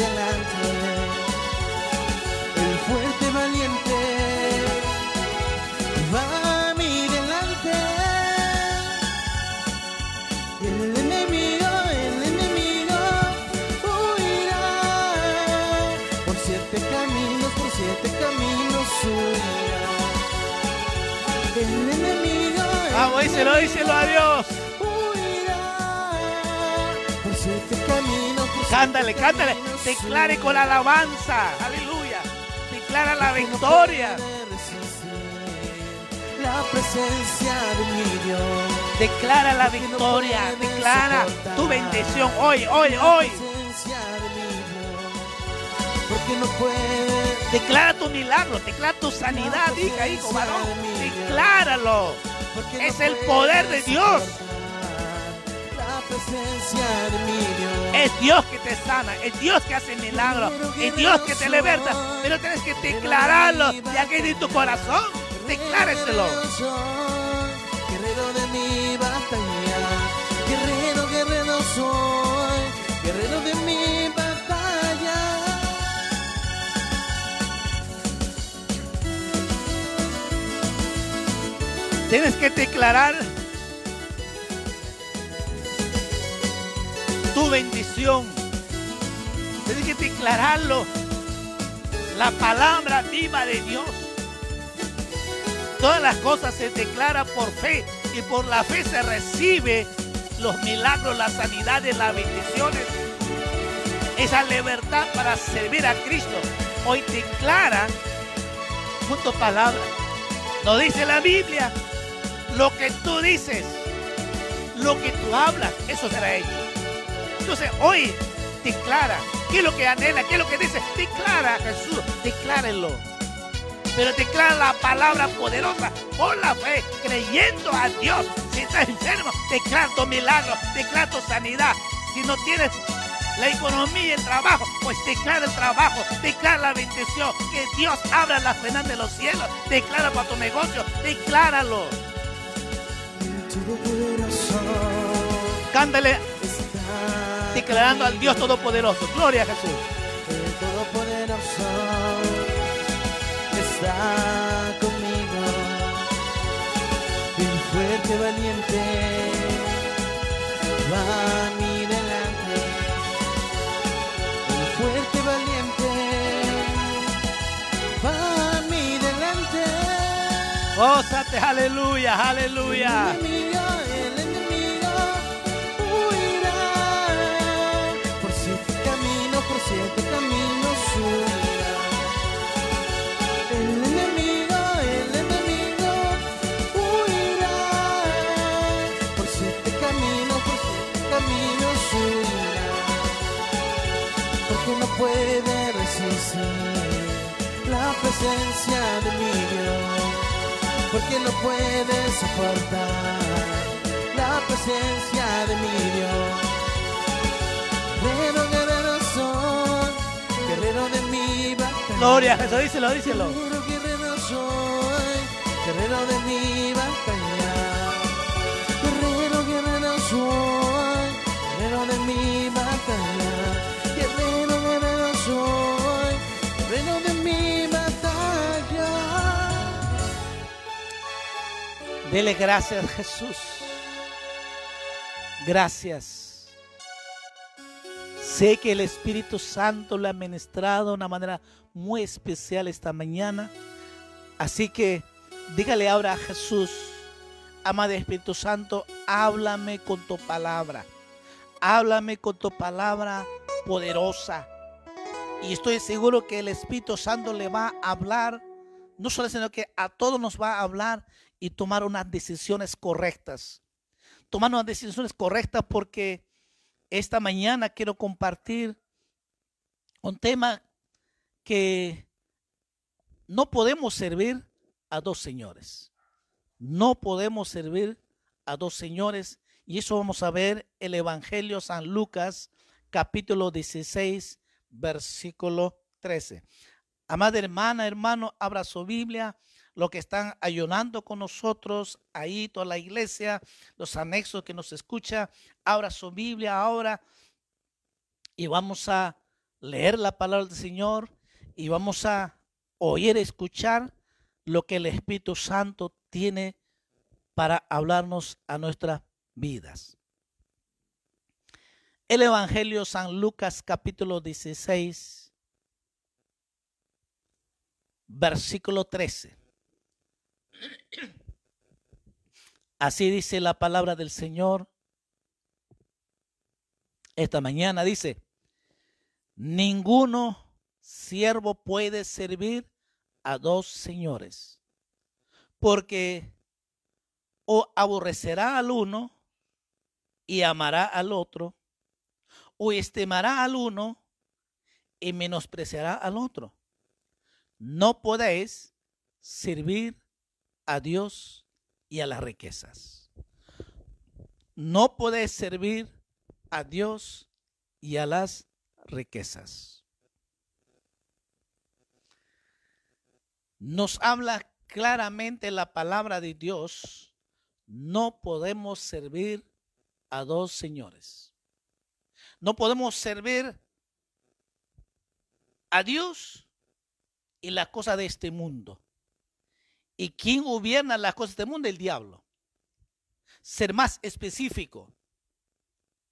S1: díselo, díselo a Dios. Cántale, cántale. Declare con alabanza. Aleluya. Declara la victoria.
S2: La presencia de mi Dios.
S1: Declara la victoria. Declara tu bendición hoy, hoy, hoy.
S2: Porque no puede
S1: Declara tu milagro. Declara tu sanidad, hija, hijo, varón. Decláralo. Es el poder de Dios.
S2: soportar La presencia de mi Dios.
S1: Es Dios que te sana, es Dios que hace milagros, es Dios que te liberta. Pero tienes que declararlo de aquí de tu corazón. Decláreselo.
S2: Guerrero de mi batalla. Guerrero, guerrero soy, guerrero de mi
S1: Tienes que declarar tu bendición. Tienes que declararlo. La palabra viva de Dios. Todas las cosas se declaran por fe y por la fe se recibe los milagros, las sanidades, las bendiciones. Esa libertad para servir a Cristo. Hoy declara junto palabra. Nos dice la Biblia, lo que tú dices, lo que tú hablas, eso será hecho. Entonces hoy declara, ¿qué es lo que anhela? ¿Qué es lo que dice? Declara Jesús, declárelo. pero declara la palabra poderosa por la fe, creyendo a Dios. Si estás enfermo, declara tu milagro, declara tu sanidad. Si no tienes la economía y el trabajo, pues declara el trabajo, declara la bendición, que Dios abra las venas de los cielos, declara para tu negocio, decláralo. Cántale declarando al Dios Todopoderoso. Gloria a Jesús.
S2: El Todopoderoso está conmigo. El fuerte valiente huirá. Porque no puede resistir la presencia de mi Dios porque no puede soportar la presencia de mi Dios. Guerrero, guerrero soy, guerrero de mi batalla.
S1: Gloria Jesús, díselo, díselo.
S2: Guerrero, guerrero soy, guerrero de mi
S1: Dele gracias, Jesús. Gracias. Sé que el Espíritu Santo le ha ministrado de una manera muy especial esta mañana. Así que dígale ahora a Jesús, amado Espíritu Santo, háblame con tu palabra. Háblame con tu palabra poderosa. Y estoy seguro que el Espíritu Santo le va a hablar, no solo sino que a todos nos va a hablar y tomar unas decisiones correctas. Tomar unas decisiones correctas porque esta mañana quiero compartir un tema que no podemos servir a dos señores. No podemos servir a dos señores. Y eso vamos a ver el Evangelio San Lucas, capítulo 16, versículo 13. Amada hermana, hermano, abra su Biblia. Los que están ayunando con nosotros, ahí toda la iglesia, los anexos que nos escucha, abra su Biblia ahora y vamos a leer la palabra del Señor y vamos a oír, escuchar lo que el Espíritu Santo tiene para hablarnos a nuestras vidas. El Evangelio San Lucas capítulo 16, versículo 13. Así dice la palabra del Señor. Esta mañana dice, ninguno siervo puede servir a dos señores, porque o aborrecerá al uno y amará al otro, o estimará al uno y menospreciará al otro. No podéis servir a Dios y a las riquezas. No podéis servir a Dios y a las riquezas. Nos habla claramente la palabra de Dios. No podemos servir a dos señores. No podemos servir a Dios y las cosas de este mundo. ¿Y quién gobierna las cosas de este mundo? El diablo. Ser más específico,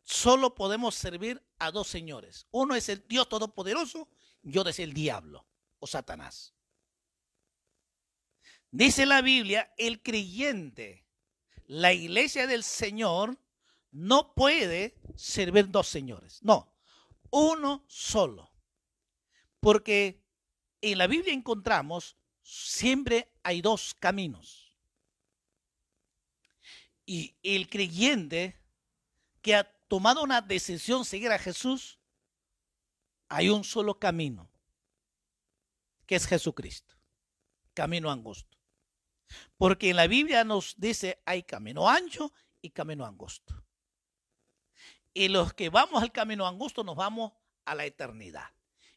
S1: solo podemos servir a dos señores. Uno es el Dios Todopoderoso y otro es el diablo o Satanás. Dice la Biblia, el creyente, la iglesia del Señor, no puede servir dos señores. No, uno solo. Porque en la Biblia encontramos siempre hay dos caminos. Y el creyente que ha tomado una decisión seguir a Jesús, hay un solo camino, que es Jesucristo. camino angosto. Porque en la Biblia nos dice hay camino ancho y camino angosto. Y los que vamos al camino angosto nos vamos a la eternidad.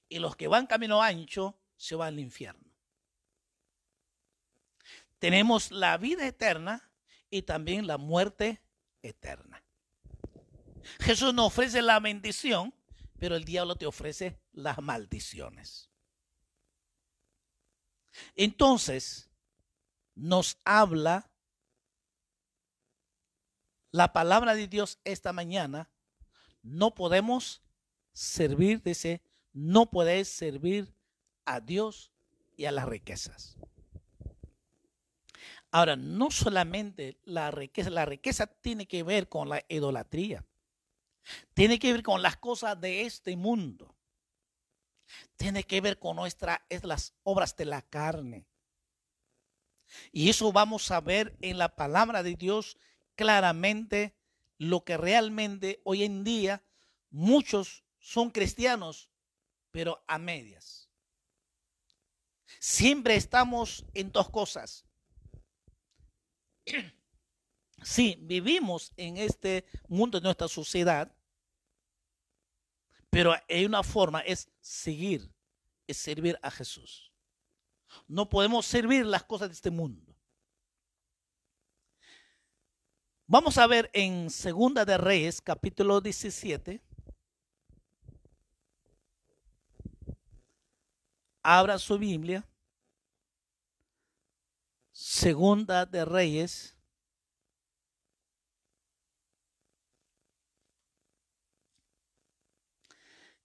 S1: Y los que van camino ancho se van al infierno. Tenemos la vida eterna y también la muerte eterna. Jesús nos ofrece la bendición, pero el diablo te ofrece las maldiciones. Entonces, nos habla la palabra de Dios esta mañana. No podemos servir, dice, no podéis servir a Dios y a las riquezas. Ahora, no solamente la riqueza, la riqueza tiene que ver con la idolatría, tiene que ver con las cosas de este mundo, tiene que ver con nuestras, las obras de la carne. Y eso vamos a ver en la palabra de Dios claramente lo que realmente hoy en día muchos son cristianos, pero a medias. Siempre estamos en dos cosas. Sí, vivimos en este mundo de nuestra sociedad, pero hay una forma, es seguir, es servir a Jesús. No podemos servir las cosas de este mundo. Vamos a ver en Segunda de Reyes, capítulo 17. Abra su Biblia. Segunda de Reyes.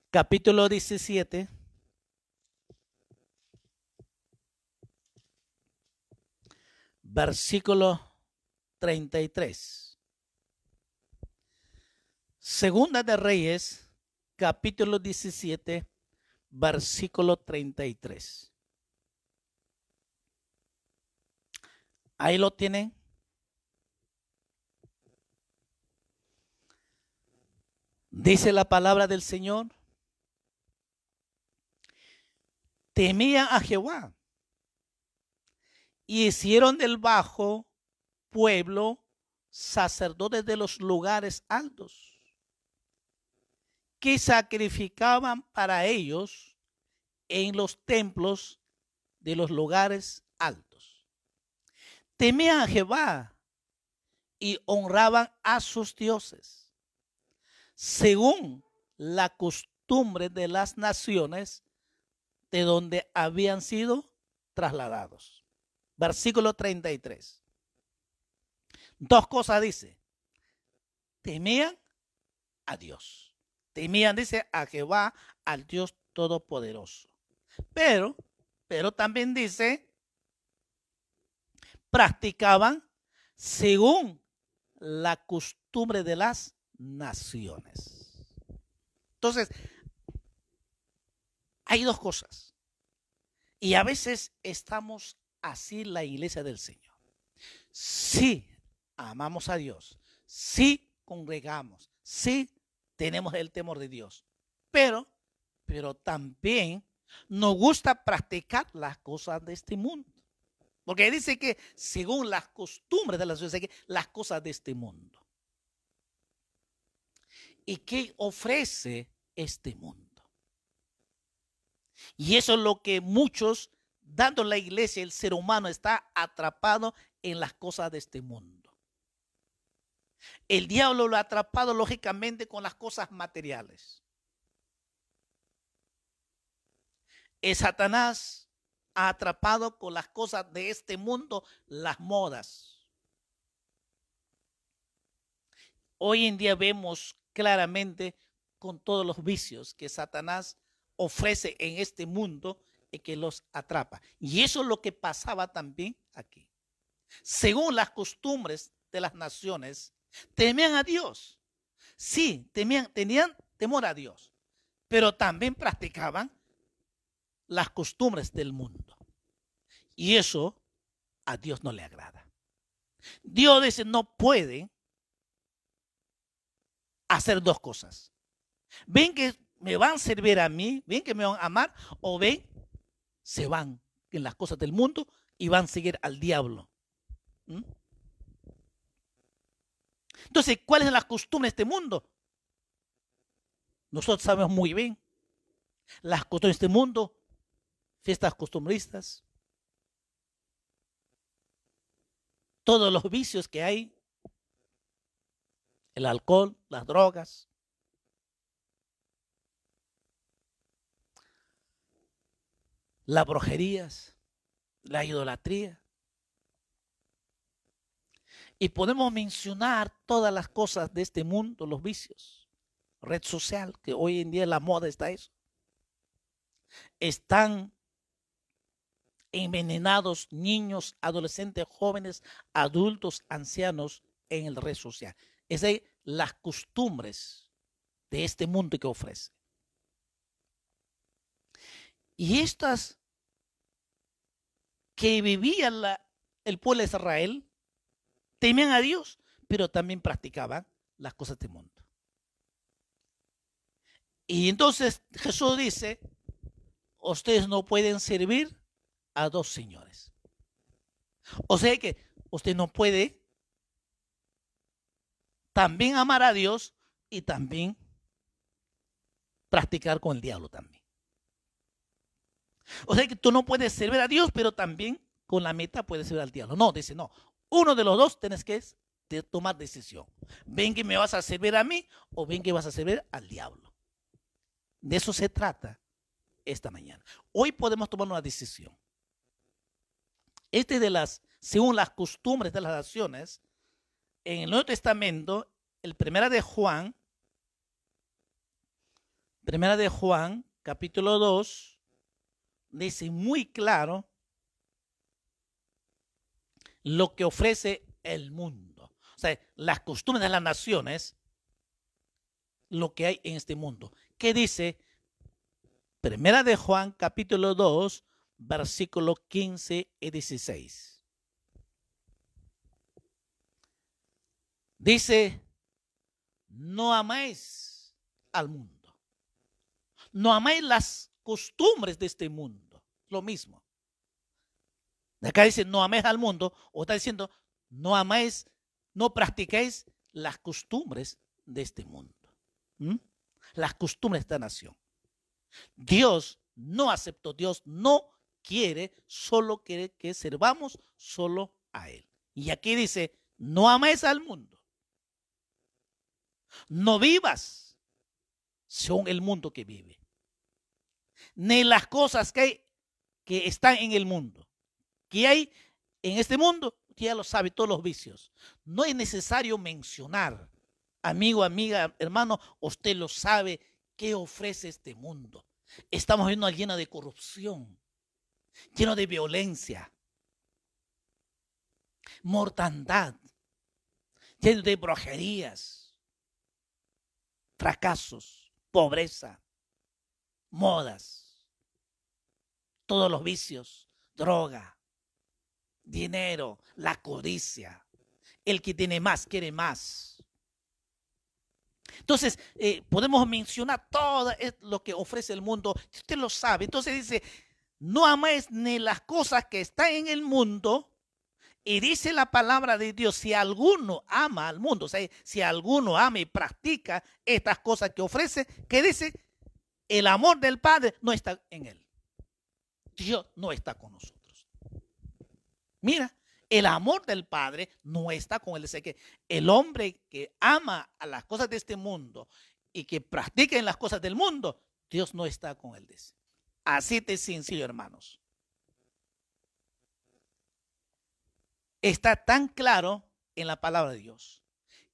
S1: Capítulo 17. Versículo 33. Segunda de Reyes, capítulo 17, versículo 33. Ahí lo tienen. Dice la palabra del Señor. Temía a Jehová y hicieron del bajo pueblo sacerdotes de los lugares altos que sacrificaban para ellos en los templos de los lugares altos temían a Jehová y honraban a sus dioses, según la costumbre de las naciones de donde habían sido trasladados. Versículo 33. Dos cosas dice. Temían a Dios. Temían, dice, a Jehová, al Dios Todopoderoso. Pero, pero también dice, practicaban según la costumbre de las naciones. Entonces, hay dos cosas. Y a veces estamos así la iglesia del Señor. Sí, amamos a Dios. Sí, congregamos. Sí, tenemos el temor de Dios. Pero, pero también nos gusta practicar las cosas de este mundo. Porque dice que según las costumbres de la sociedad, las cosas de este mundo. ¿Y qué ofrece este mundo? Y eso es lo que muchos, dando la iglesia, el ser humano está atrapado en las cosas de este mundo. El diablo lo ha atrapado lógicamente con las cosas materiales. Es Satanás atrapado con las cosas de este mundo, las modas. Hoy en día vemos claramente con todos los vicios que Satanás ofrece en este mundo y que los atrapa. Y eso es lo que pasaba también aquí. Según las costumbres de las naciones, temían a Dios. Sí, temían, tenían temor a Dios, pero también practicaban las costumbres del mundo. Y eso a Dios no le agrada. Dios dice, no puede hacer dos cosas. Ven que me van a servir a mí, ven que me van a amar, o ven, se van en las cosas del mundo y van a seguir al diablo. ¿Mm? Entonces, ¿cuáles son las costumbres de este mundo? Nosotros sabemos muy bien las costumbres de este mundo, fiestas costumbristas, todos los vicios que hay, el alcohol, las drogas, las brujerías, la idolatría. Y podemos mencionar todas las cosas de este mundo, los vicios. Red social, que hoy en día la moda está eso. Están envenenados niños, adolescentes, jóvenes, adultos, ancianos en el red social. Es de las costumbres de este mundo que ofrece. Y estas que vivía el pueblo de Israel temían a Dios, pero también practicaban las cosas del mundo. Y entonces Jesús dice, ustedes no pueden servir a dos señores. O sea que usted no puede también amar a Dios y también practicar con el diablo también. O sea que tú no puedes servir a Dios, pero también con la meta puedes servir al diablo. No, dice, no. Uno de los dos tienes que tomar decisión. Ven que me vas a servir a mí o ven que vas a servir al diablo. De eso se trata esta mañana. Hoy podemos tomar una decisión. Este de las, según las costumbres de las naciones, en el Nuevo Testamento, el primera de Juan, primera de Juan, capítulo 2, dice muy claro lo que ofrece el mundo. O sea, las costumbres de las naciones, lo que hay en este mundo. ¿Qué dice? Primera de Juan, capítulo 2, versículo 15 y 16. Dice, no amáis al mundo. No amáis las costumbres de este mundo. Lo mismo. Acá dice, no améis al mundo, o está diciendo, no amáis, no practiquéis las costumbres de este mundo. ¿Mm? Las costumbres de esta nación. Dios no aceptó, Dios no quiere, solo quiere que servamos solo a Él. Y aquí dice, no améis al mundo. No vivas según el mundo que vive ni las cosas que, hay, que están en el mundo. Que hay en este mundo, ya lo sabe, todos los vicios. No es necesario mencionar, amigo, amiga, hermano, usted lo sabe, qué ofrece este mundo. Estamos viendo lleno de corrupción, lleno de violencia, mortandad, lleno de brujerías, fracasos, pobreza, modas todos los vicios, droga, dinero, la codicia. El que tiene más quiere más. Entonces, eh, podemos mencionar todo lo que ofrece el mundo. Usted lo sabe. Entonces dice, no améis ni las cosas que están en el mundo. Y dice la palabra de Dios, si alguno ama al mundo, o sea, si alguno ama y practica estas cosas que ofrece, que dice, el amor del Padre no está en él. Dios no está con nosotros. Mira, el amor del Padre no está con él. Dice que el hombre que ama a las cosas de este mundo y que practica en las cosas del mundo, Dios no está con él. Dice. Así de sencillo, hermanos. Está tan claro en la palabra de Dios.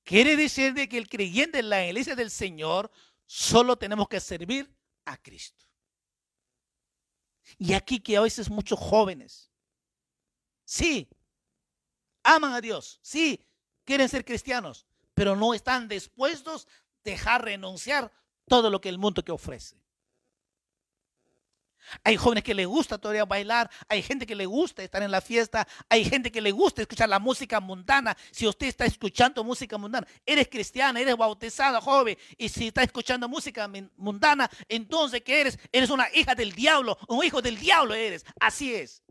S1: Quiere decir de que el creyente en la iglesia del Señor solo tenemos que servir a Cristo. Y aquí que a veces muchos jóvenes, sí, aman a Dios, sí, quieren ser cristianos, pero no están dispuestos a dejar renunciar todo lo que el mundo que ofrece. Hay jóvenes que les gusta todavía bailar, hay gente que le gusta estar en la fiesta, hay gente que le gusta escuchar la música mundana. Si usted está escuchando música mundana, eres cristiana, eres bautizada, joven, y si está escuchando música mundana, entonces ¿qué eres? Eres una hija del diablo, un hijo del diablo eres. Así es.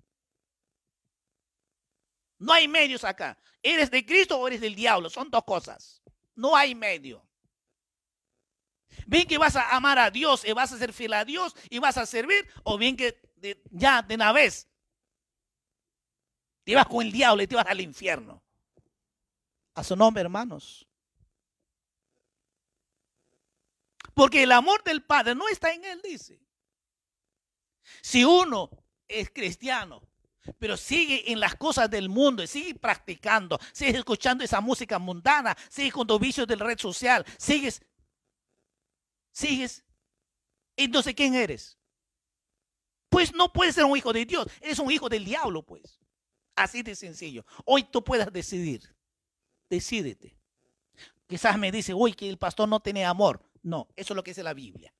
S1: No hay medios acá. ¿Eres de Cristo o eres del diablo? Son dos cosas. No hay medio. Bien que vas a amar a Dios y vas a ser fiel a Dios y vas a servir, o bien que ya de una vez te vas con el diablo y te vas al infierno. A su nombre, hermanos. Porque el amor del Padre no está en él, dice. Si uno es cristiano, pero sigue en las cosas del mundo y sigue practicando, sigue escuchando esa música mundana, sigue con los vicios de la red social, sigues, sigues. Entonces, ¿quién eres? Pues no puedes ser un hijo de Dios, eres un hijo del diablo, pues. Así de sencillo. Hoy tú puedas decidir. Decídete. Quizás me dice, uy, que el pastor no tiene amor. No, eso es lo que dice la Biblia.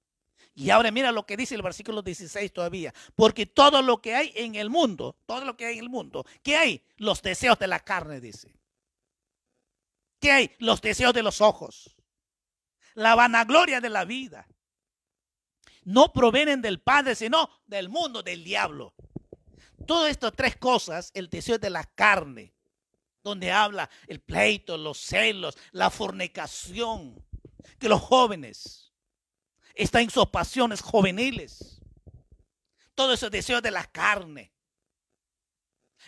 S1: Y ahora mira lo que dice el versículo 16 todavía. Porque todo lo que hay en el mundo, todo lo que hay en el mundo, ¿qué hay? Los deseos de la carne, dice. ¿Qué hay? Los deseos de los ojos. La vanagloria de la vida. No provienen del Padre, sino del mundo, del diablo. Todas estas tres cosas, el deseo de la carne, donde habla el pleito, los celos, la fornicación, que los jóvenes están en sus pasiones juveniles. Todo ese deseo de la carne.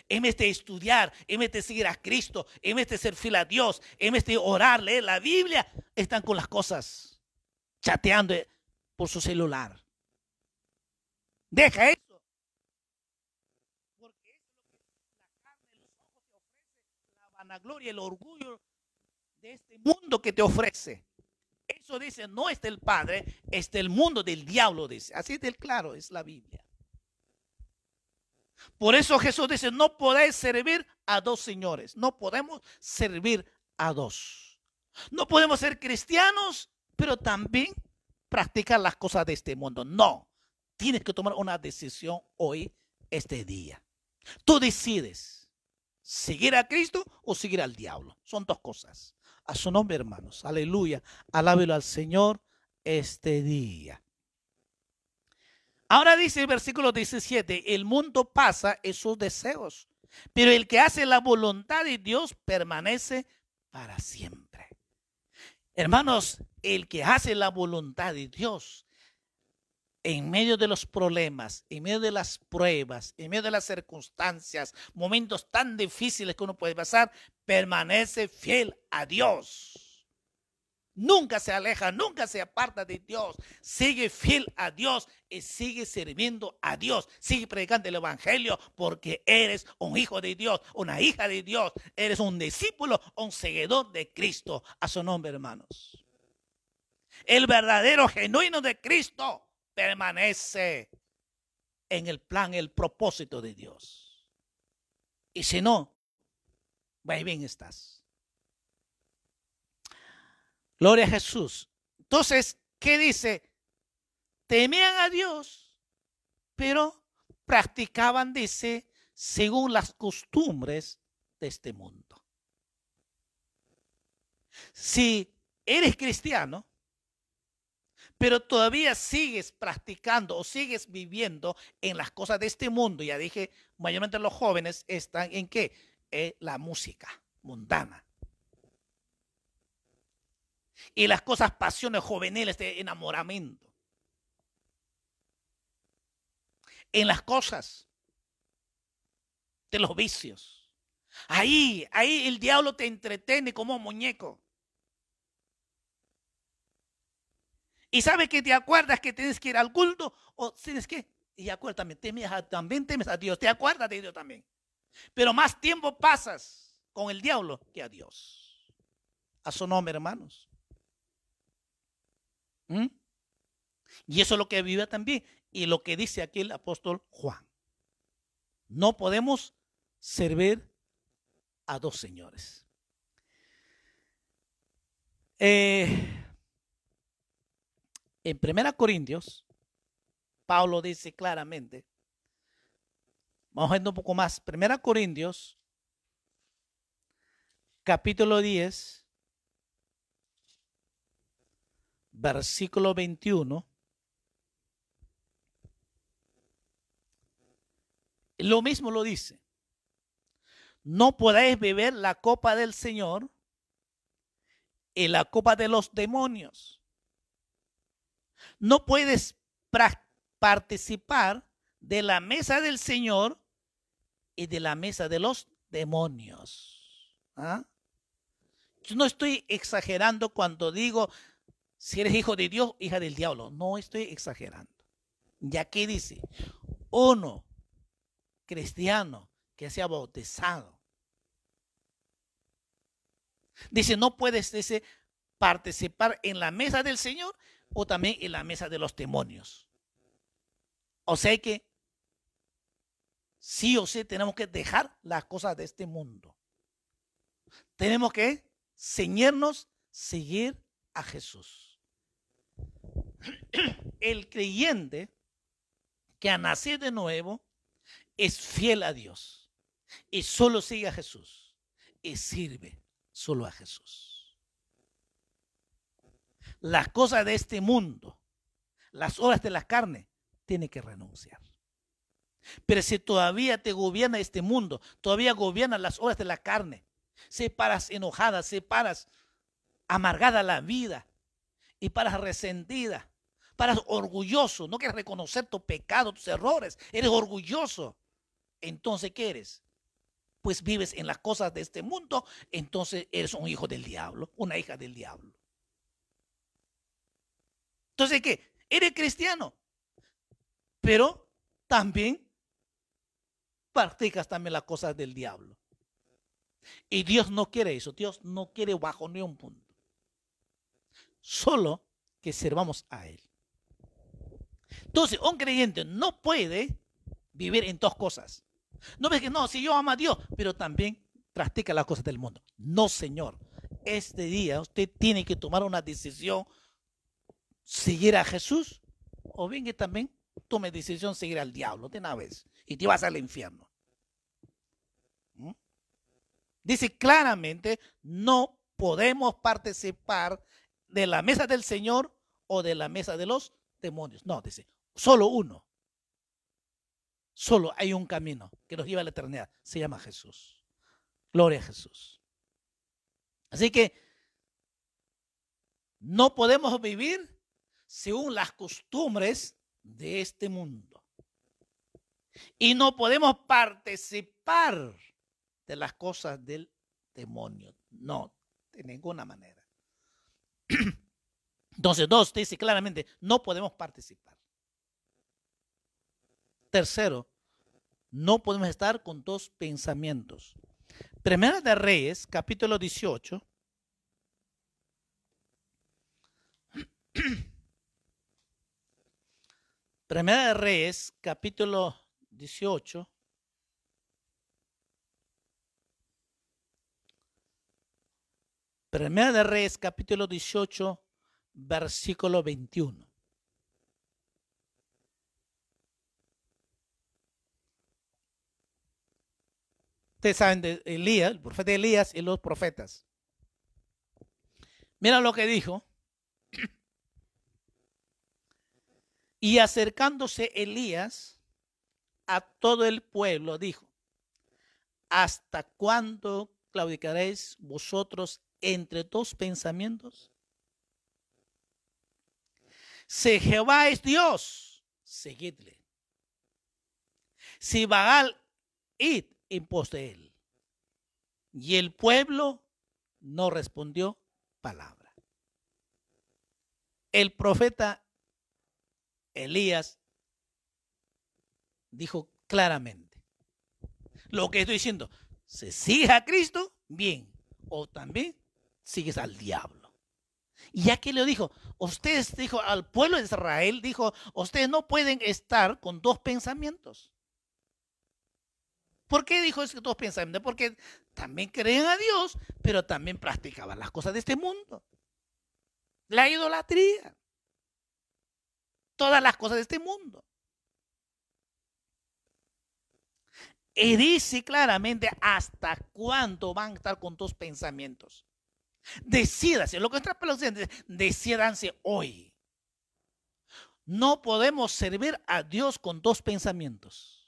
S1: Vez de estudiar, en vez de seguir a Cristo, vez de ser fiel a Dios, vez de orar, leer la Biblia, están con las cosas chateando por su celular. Deja eso. Porque eso es lo que la carne, los ojos te ofrece, la vanagloria, el orgullo de este mundo que te ofrece. Eso dice, no es del Padre, es del mundo del diablo, dice. Así del claro es la Biblia. Por eso Jesús dice, no podéis servir a dos señores. No podemos servir a dos. No podemos ser cristianos, pero también practicar las cosas de este mundo. No. Tienes que tomar una decisión hoy, este día. Tú decides seguir a Cristo o seguir al diablo. Son dos cosas a su nombre, hermanos. Aleluya. Alábelo al Señor este día. Ahora dice el versículo 17, el mundo pasa en sus deseos, pero el que hace la voluntad de Dios permanece para siempre. Hermanos, el que hace la voluntad de Dios en medio de los problemas, en medio de las pruebas, en medio de las circunstancias, momentos tan difíciles que uno puede pasar, permanece fiel a Dios. Nunca se aleja, nunca se aparta de Dios. Sigue fiel a Dios y sigue sirviendo a Dios. Sigue predicando el Evangelio porque eres un hijo de Dios, una hija de Dios. Eres un discípulo, un seguidor de Cristo. A su nombre, hermanos. El verdadero, genuino de Cristo permanece en el plan, el propósito de Dios. Y si no, muy bien estás. Gloria a Jesús. Entonces, ¿qué dice? Temían a Dios, pero practicaban, dice, según las costumbres de este mundo. Si eres cristiano, pero todavía sigues practicando o sigues viviendo en las cosas de este mundo, ya dije, mayormente los jóvenes están en qué? En la música mundana. Y las cosas, pasiones juveniles de enamoramiento. En las cosas de los vicios. Ahí, ahí el diablo te entretiene como muñeco. Y sabes que te acuerdas que tienes que ir al culto o tienes que, y acuérdame, también temes a Dios, te acuerdas de Dios también. Pero más tiempo pasas con el diablo que a Dios. A su nombre, hermanos. ¿Mm? Y eso es lo que vive también. Y lo que dice aquí el apóstol Juan. No podemos servir a dos señores. Eh, en Primera Corintios, Pablo dice claramente, vamos a ver un poco más, Primera Corintios, capítulo 10, versículo 21. Lo mismo lo dice. no podéis beber la copa del Señor y la copa de los demonios. No puedes participar de la mesa del Señor y de la mesa de los demonios. ¿Ah? Yo no estoy exagerando cuando digo si eres hijo de Dios, hija del diablo. No estoy exagerando. Ya que dice, uno cristiano que sea bautizado. Dice, no puedes dice, participar en la mesa del Señor o también en la mesa de los demonios. O sea que sí o sí tenemos que dejar las cosas de este mundo. Tenemos que ceñirnos, seguir a Jesús. El creyente que ha nacido de nuevo es fiel a Dios y solo sigue a Jesús y sirve solo a Jesús. Las cosas de este mundo, las obras de la carne, tiene que renunciar. Pero si todavía te gobierna este mundo, todavía gobierna las obras de la carne, se paras enojada, se paras amargada la vida y paras resentida, paras orgulloso, no quieres reconocer tu pecado, tus errores, eres orgulloso. Entonces, ¿qué eres? Pues vives en las cosas de este mundo, entonces eres un hijo del diablo, una hija del diablo. Entonces, ¿qué? Eres cristiano, pero también practicas también las cosas del diablo. Y Dios no quiere eso. Dios no quiere bajo ni un punto. Solo que servamos a Él. Entonces, un creyente no puede vivir en dos cosas. No ves que no, si yo amo a Dios, pero también practica las cosas del mundo. No, Señor. Este día usted tiene que tomar una decisión, seguir a Jesús, o bien que también tome decisión seguir al diablo de una vez y te vas al infierno. Dice claramente, no podemos participar de la mesa del Señor o de la mesa de los demonios. No, dice, solo uno. Solo hay un camino que nos lleva a la eternidad. Se llama Jesús. Gloria a Jesús. Así que no podemos vivir según las costumbres de este mundo. Y no podemos participar de las cosas del demonio. No, de ninguna manera. Entonces, dos, dice claramente, no podemos participar. Tercero, no podemos estar con dos pensamientos. Primera de Reyes, capítulo 18. Primera de Reyes, capítulo 18. Primera de Reyes, capítulo 18, versículo 21. Ustedes saben de Elías, el profeta Elías y los profetas. Mira lo que dijo. Y acercándose Elías a todo el pueblo, dijo, ¿hasta cuándo claudicaréis vosotros entre dos pensamientos? Si Jehová es Dios, seguidle. Si Baal, id en de él. Y el pueblo no respondió palabra. El profeta Elías dijo claramente, lo que estoy diciendo, se sigue a Cristo, bien, o también sigues al diablo. Y ya que le dijo, ustedes, dijo al pueblo de Israel, dijo, ustedes no pueden estar con dos pensamientos. ¿Por qué dijo esos dos pensamientos? Porque también creen a Dios, pero también practicaban las cosas de este mundo. La idolatría. Todas las cosas de este mundo. Y dice claramente hasta cuándo van a estar con dos pensamientos. Decídase, lo que está diciendo, decídanse hoy. No podemos servir a Dios con dos pensamientos.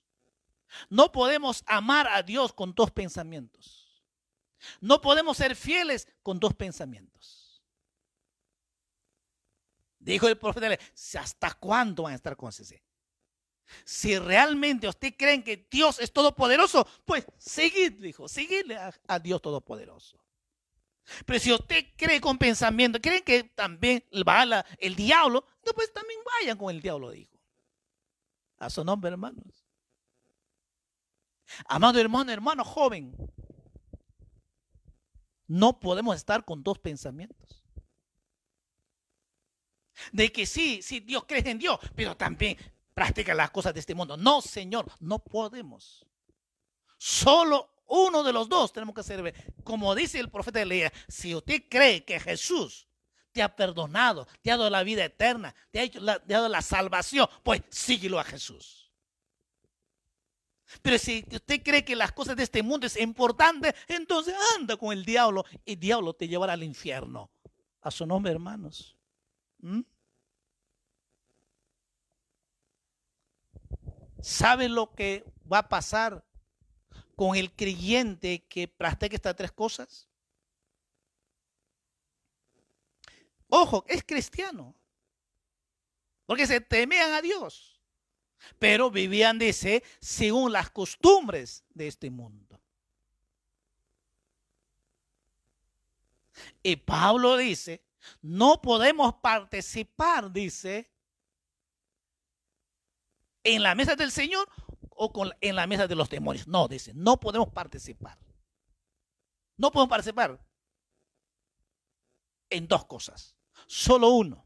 S1: No podemos amar a Dios con dos pensamientos. No podemos ser fieles con dos pensamientos. Dijo el profeta, ¿hasta cuándo van a estar con ese? Si realmente usted creen que Dios es todopoderoso, pues seguid, dijo, seguidle a, Dios todopoderoso. Pero si usted cree con pensamiento, creen que también va el diablo, pues también vayan con el diablo, dijo. A su nombre, hermanos. Amado hermano, hermano joven, no podemos estar con dos pensamientos. De que sí, sí, Dios cree en Dios, pero también practica las cosas de este mundo. No, Señor, no podemos. Solo uno de los dos tenemos que servir. Como dice el profeta Elías, si usted cree que Jesús te ha perdonado, te ha dado la vida eterna, te ha, te ha dado la salvación, pues síguelo a Jesús. Pero si usted cree que las cosas de este mundo es importante, entonces anda con el diablo y el diablo te llevará al infierno. A su nombre, hermanos. ¿Mm? ¿Sabe lo que va a pasar con el creyente que practica estas tres cosas? Ojo, es cristiano. Porque se temean a Dios pero vivían, dice, según las costumbres de este mundo. Y Pablo dice, no podemos participar, dice, en la mesa del Señor o con, en la mesa de los demonios. No, dice, no podemos participar. No podemos participar en dos cosas, solo uno.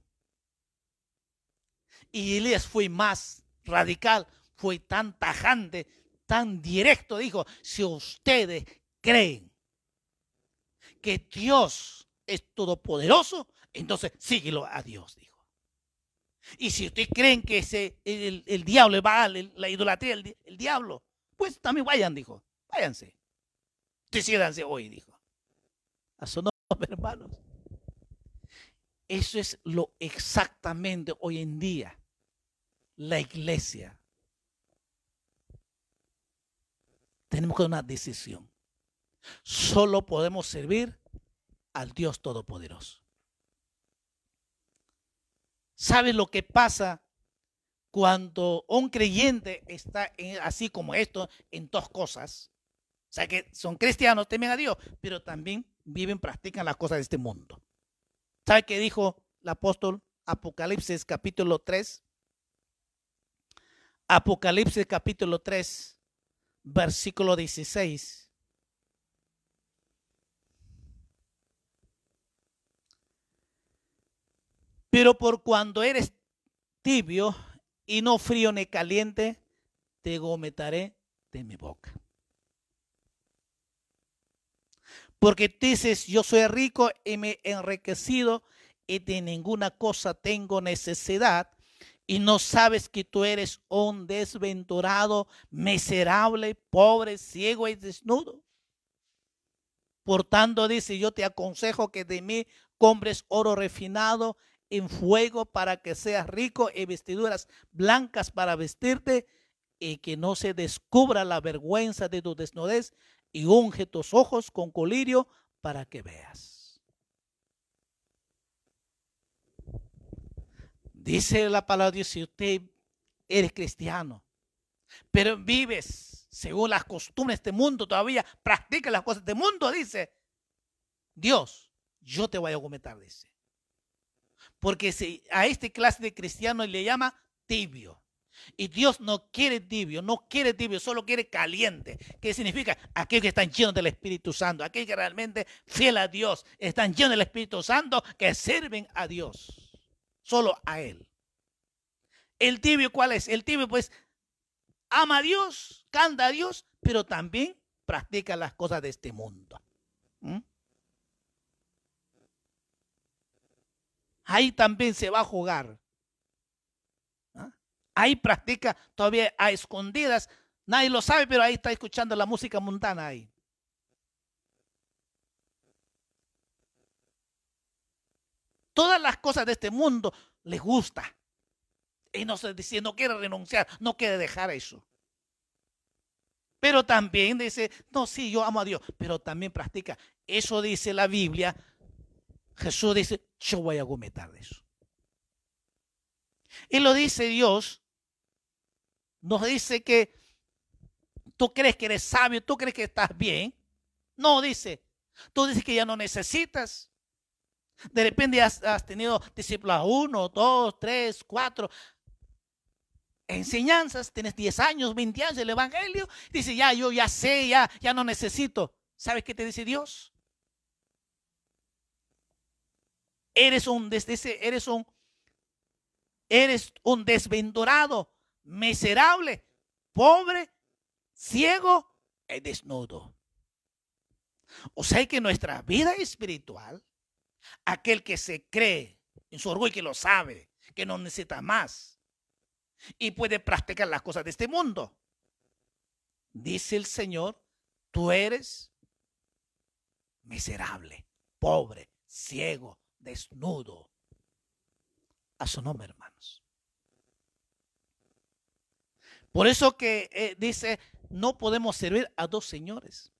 S1: Y Elías fue más radical, fue tan tajante, tan directo. Dijo, si ustedes creen que Dios es todopoderoso, entonces síguelo a Dios, dijo. Y si ustedes creen que ese, el, diablo va la idolatría, el, el, diablo, pues también vayan, dijo. Váyanse. Decídanse hoy, dijo. A su nombre, hermanos. Eso es lo exactamente hoy en día la iglesia. Tenemos que tomar una decisión. Solo podemos servir al Dios Todopoderoso. ¿Sabes lo que pasa cuando un creyente está así como esto en dos cosas? O sea que son cristianos, temen a Dios, pero también viven, practican las cosas de este mundo. ¿Sabe qué dijo el apóstol Apocalipsis capítulo 3? Apocalipsis capítulo 3, versículo 16. Pero por cuando eres tibio y no frío ni caliente, te gometaré de mi boca. Porque dices, yo soy rico y me he enriquecido y de ninguna cosa tengo necesidad y no sabes que tú eres un desventurado, miserable, pobre, ciego y desnudo. Por tanto, dice, yo te aconsejo que de mí compres oro refinado en fuego para que seas rico y vestiduras blancas para vestirte y que no se descubra la vergüenza de tu desnudez y unge tus ojos con colirio para que veas. Dice la palabra de Dios, si usted eres cristiano, pero vives según las costumbres de este mundo, todavía practica las cosas de este mundo, dice, Dios, yo te voy a comentar, dice. Porque si a este clase de cristiano le llama tibio. Y Dios no quiere tibio, no quiere tibio, solo quiere caliente. ¿Qué significa? Aquellos que están llenos del Espíritu Santo, aquellos que realmente fiel a Dios, están llenos del Espíritu Santo, que sirven a Dios solo a Él. El tibio, ¿cuál es? El tibio, pues, ama a Dios, canta a Dios, pero también practica las cosas de este mundo. ¿Mm? Ahí también se va a jugar. ¿Ah? Ahí practica todavía a escondidas. Nadie lo sabe, pero ahí está escuchando la música mundana ahí. Todas las cosas de este mundo les gusta. Y no se dice, no quiere renunciar, no quiere dejar eso. Pero también dice, no, sí, yo amo a Dios, pero también practica. Eso dice la Biblia. Jesús dice, yo voy a cometer eso. Y lo dice Dios. Nos dice que tú crees que eres sabio, tú crees que estás bien. No, dice. Tú dices que ya no necesitas. De repente has, tenido discípulos uno, dos, tres, cuatro enseñanzas, tienes 10 años, 20 años del Evangelio, dice, ya, yo ya sé, ya, ya no necesito. ¿Sabes qué te dice Dios? Eres un, eres un, eres un desventurado, miserable, pobre, ciego y desnudo. O sea que nuestra vida espiritual, aquel que se cree en su orgullo y que lo sabe, que no necesita más, y puede practicar las cosas de este mundo. Dice el Señor, tú eres miserable, pobre, ciego, desnudo. A su nombre, hermanos. Por eso que eh, dice, no podemos servir a dos señores.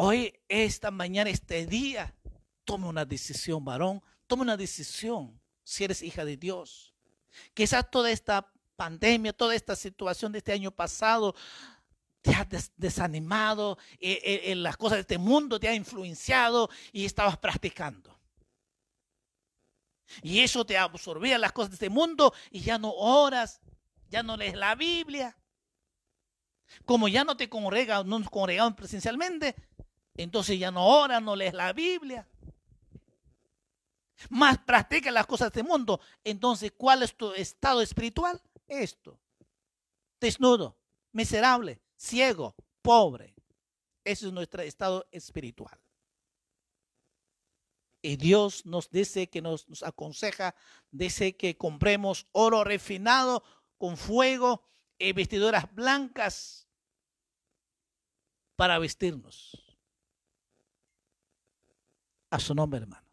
S1: Hoy, esta mañana, este día, tome una decisión, varón. Tome una decisión si eres hija de Dios. Quizás toda esta pandemia, toda esta situación de este año pasado te ha desanimado, eh, eh, eh, las cosas de este mundo te ha influenciado y estabas practicando. Y eso te absorbía las cosas de este mundo y ya no oras, ya no lees la Biblia. Como ya no te congregas, no nos congregamos presencialmente, entonces ya no oras, no lees la Biblia más practica las cosas de este mundo. Entonces, ¿cuál es tu estado espiritual? Esto. Desnudo, miserable, ciego, pobre. Ese es nuestro estado espiritual. Y Dios nos dice que nos, nos aconseja, dice que compremos oro refinado con fuego y vestiduras blancas para vestirnos. A su nombre, hermano.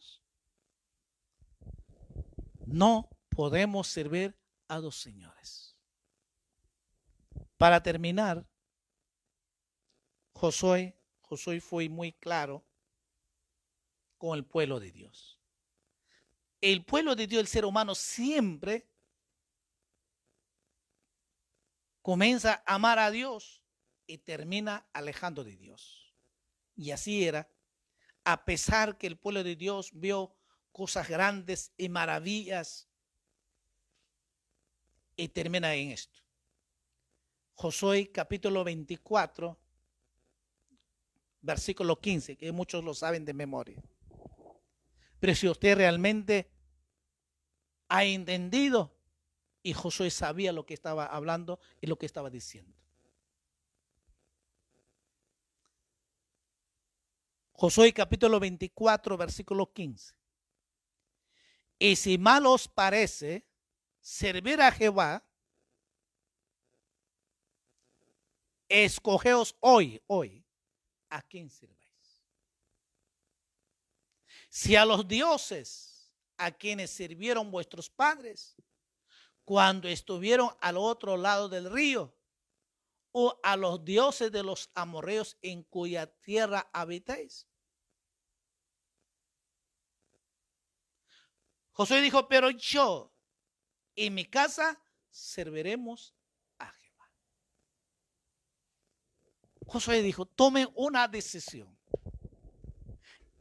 S1: No podemos servir a dos señores. Para terminar, Josué, Josué fue muy claro con el pueblo de Dios. El pueblo de Dios, el ser humano, siempre comienza a amar a Dios y termina alejando de Dios. Y así era, a pesar que el pueblo de Dios vio cosas grandes y maravillas. Y termina en esto. Josué capítulo 24, versículo 15, que muchos lo saben de memoria. Pero si usted realmente ha entendido, y Josué sabía lo que estaba hablando y lo que estaba diciendo. Josué capítulo 24, versículo 15. Y si mal os parece servir a Jehová, escogeos hoy, hoy, a quién sirváis. Si a los dioses a quienes sirvieron vuestros padres cuando estuvieron al otro lado del río, o a los dioses de los amorreos en cuya tierra habitáis. Josué dijo, pero yo y mi casa serviremos a Jehová. Josué dijo, tome una decisión.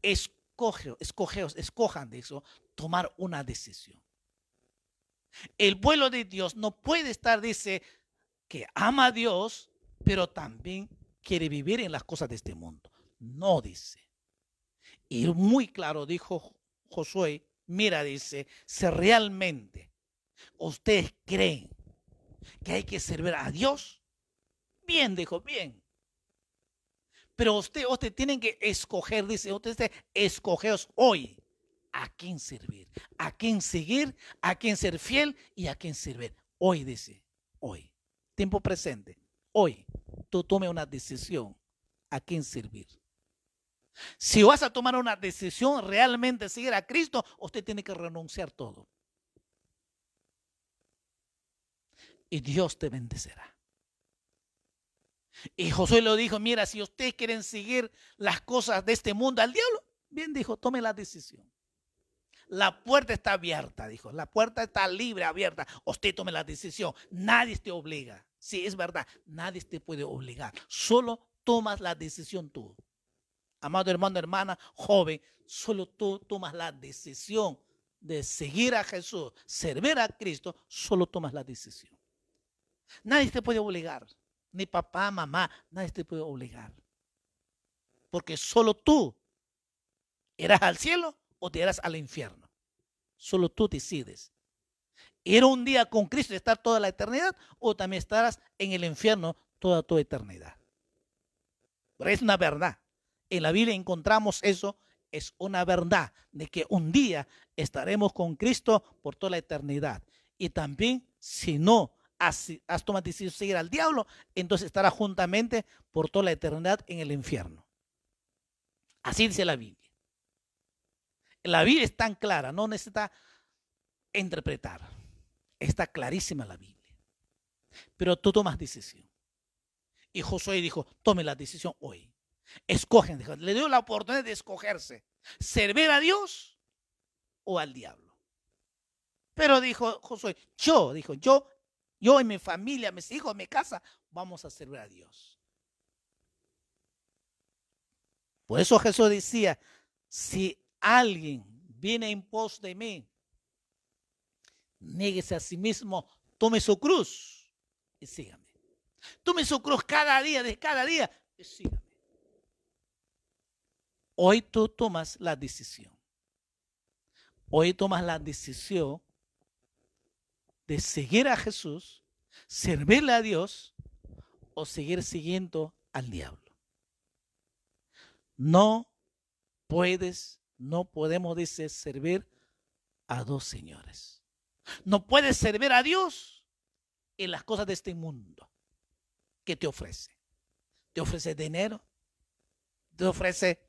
S1: Escoge, escogeos, escojan de eso, tomar una decisión. El pueblo de Dios no puede estar, dice, que ama a Dios, pero también quiere vivir en las cosas de este mundo. No dice. Y muy claro dijo Josué, Mira, dice, si realmente ustedes creen que hay que servir a Dios, bien, dijo, bien. Pero usted, usted tienen que escoger, dice, ustedes escogeos hoy a quién servir, a quién seguir, a quién ser fiel y a quién servir. Hoy, dice, hoy, tiempo presente, hoy, tú tome una decisión a quién servir. Si vas a tomar una decisión realmente seguir a Cristo, usted tiene que renunciar todo. Y Dios te bendecirá. Y Josué le dijo, mira, si ustedes quieren seguir las cosas de este mundo al diablo, bien dijo, tome la decisión. La puerta está abierta, dijo. La puerta está libre, abierta. Usted tome la decisión. Nadie te obliga. Sí, es verdad. Nadie te puede obligar. Solo tomas la decisión tú. Amado hermano, hermana, joven, solo tú tomas la decisión de seguir a Jesús, servir a Cristo, solo tomas la decisión. Nadie te puede obligar, ni papá, mamá, nadie te puede obligar. Porque solo tú irás al cielo o te irás al infierno. Solo tú decides. Ir un día con Cristo y estar toda la eternidad o también estarás en el infierno toda tu eternidad. Pero es una verdad. En la Biblia encontramos eso es una verdad de que un día estaremos con Cristo por toda la eternidad. Y también, si no has, tomado decisión de seguir al diablo, entonces estará juntamente por toda la eternidad en el infierno. Así dice la Biblia. La Biblia es tan clara, no necesita interpretar. Está clarísima la Biblia. Pero tú tomas decisión. Y Josué dijo, tome la decisión hoy. Escogen, le dio la oportunidad de escogerse, servir a Dios o al diablo. Pero dijo Josué, yo, dijo, yo, yo y mi familia, mis hijos, mi casa, vamos a servir a Dios. Por eso Jesús decía, si alguien viene en pos de mí, nieguese a sí mismo, tome su cruz y sígame. Tome su cruz cada día, de cada día y sígame. Hoy tú tomas la decisión. Hoy tomas la decisión de seguir a Jesús, servirle a Dios o seguir siguiendo al diablo. No puedes, no podemos, dice, servir a dos señores. No puedes servir a Dios en las cosas de este mundo que te ofrece. Te ofrece dinero, te ofrece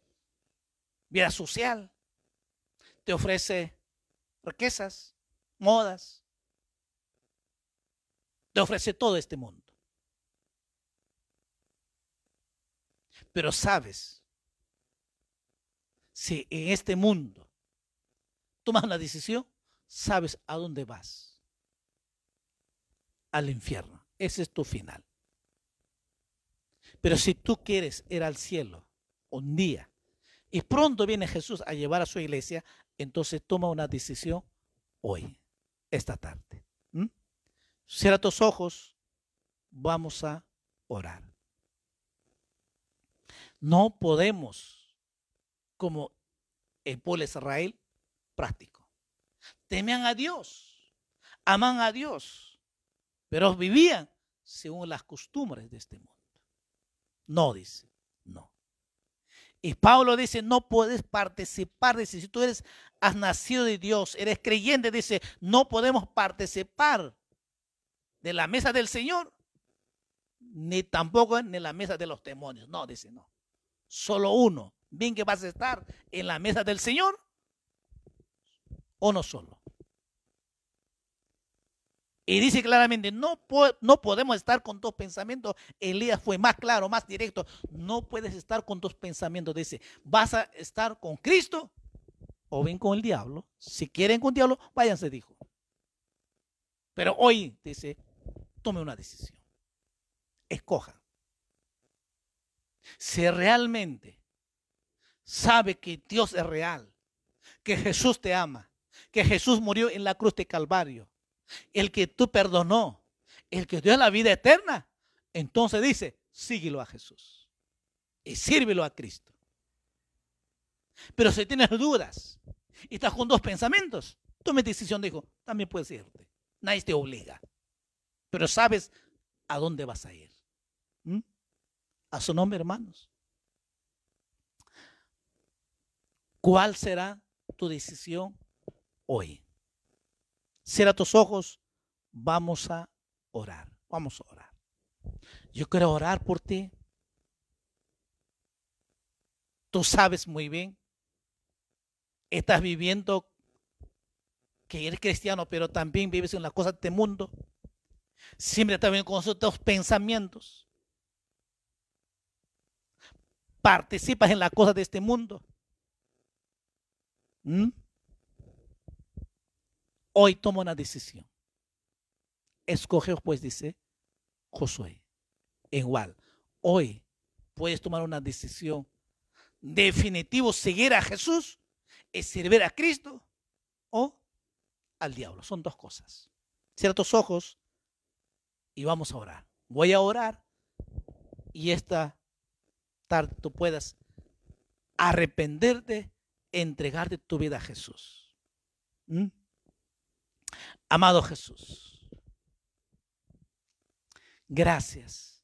S1: vida social, te ofrece riquezas, modas, te ofrece todo este mundo. Pero sabes, si en este mundo tomas una decisión, sabes a dónde vas. Al infierno. Ese es tu final. Pero si tú quieres ir al cielo un día y pronto viene Jesús a llevar a su iglesia, entonces toma una decisión hoy, esta tarde. Cierra tus ojos, vamos a orar. No podemos, como el pueblo de Israel, práctico. Temían a Dios, aman a Dios, pero vivían según las costumbres de este mundo. No dice, no. Y Pablo dice, no puedes participar, dice, si tú eres, has nacido de Dios, eres creyente, dice, no podemos participar de la mesa del Señor, ni tampoco en la mesa de los demonios. No, dice, no. Solo uno. Bien que vas a estar en la mesa del Señor o no solo. Y dice claramente, no, no podemos estar con dos pensamientos. Elías fue más claro, más directo. No puedes estar con dos pensamientos. Dice, vas a estar con Cristo o bien con el diablo. Si quieren con el diablo, váyanse, dijo. Pero hoy, dice, tome una decisión. Escoja. Si realmente sabe que Dios es real, que Jesús te ama, que Jesús murió en la cruz de Calvario, el que tú perdonó, el que dio la vida eterna, entonces dice, síguelo a Jesús y sírvelo a Cristo. Pero si tienes dudas y estás con dos pensamientos, tome decisión, dijo, también puedes irte. Nadie te obliga. Pero sabes a dónde vas a ir. A su nombre, hermanos. ¿Cuál será tu decisión hoy? Cierra tus ojos, vamos a orar. Vamos a orar. Yo quiero orar por ti. Tú sabes muy bien. Estás viviendo que eres cristiano, pero también vives en las cosas de este mundo. Siempre estás con esos pensamientos. participas en las cosas de este mundo. ¿Mm? Hoy toma una decisión. Escoge, pues, dice Josué. Igual, hoy puedes tomar una decisión. Definitivo, seguir a Jesús es servir a Cristo o al diablo. Son dos cosas. Cierra tus ojos y vamos a orar. Voy a orar y esta tarde tú puedas arrepentirte, entregarte tu vida a Jesús. ¿Mm? Amado Jesús, gracias.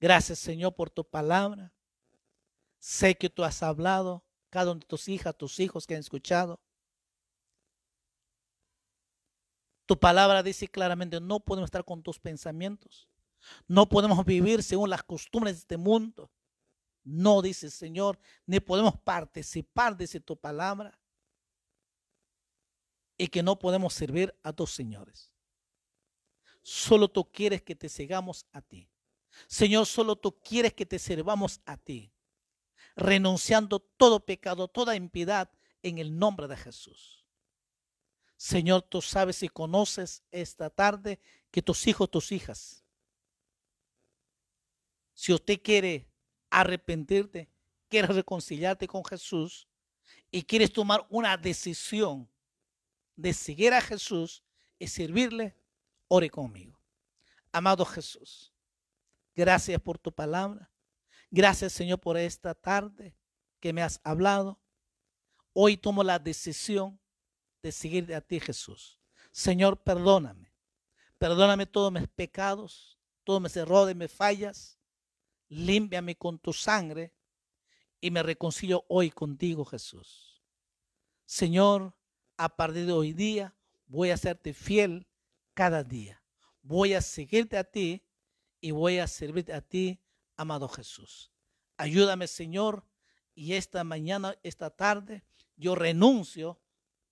S1: Gracias Señor por tu palabra. Sé que tú has hablado, cada uno de tus hijas, tus hijos que han escuchado. Tu palabra dice claramente, no podemos estar con tus pensamientos. No podemos vivir según las costumbres de este mundo. No, dice Señor, ni podemos participar, dice tu palabra. Y que no podemos servir a dos señores. Solo tú quieres que te sigamos a ti. Señor, solo tú quieres que te sirvamos a ti. Renunciando todo pecado, toda impiedad en el nombre de Jesús. Señor, tú sabes y conoces esta tarde que tus hijos, tus hijas, si usted quiere arrepentirte, quieres reconciliarte con Jesús y quieres tomar una decisión de seguir a Jesús y servirle, ore conmigo. Amado Jesús, gracias por tu palabra. Gracias Señor por esta tarde que me has hablado. Hoy tomo la decisión de seguir a ti Jesús. Señor, perdóname. Perdóname todos mis pecados, todos mis errores, mis fallas límpiame con tu sangre y me reconcilio hoy contigo, Jesús. Señor, a partir de hoy día voy a serte fiel cada día. Voy a seguirte a ti y voy a servirte a ti, amado Jesús. Ayúdame, Señor, y esta mañana, esta tarde, yo renuncio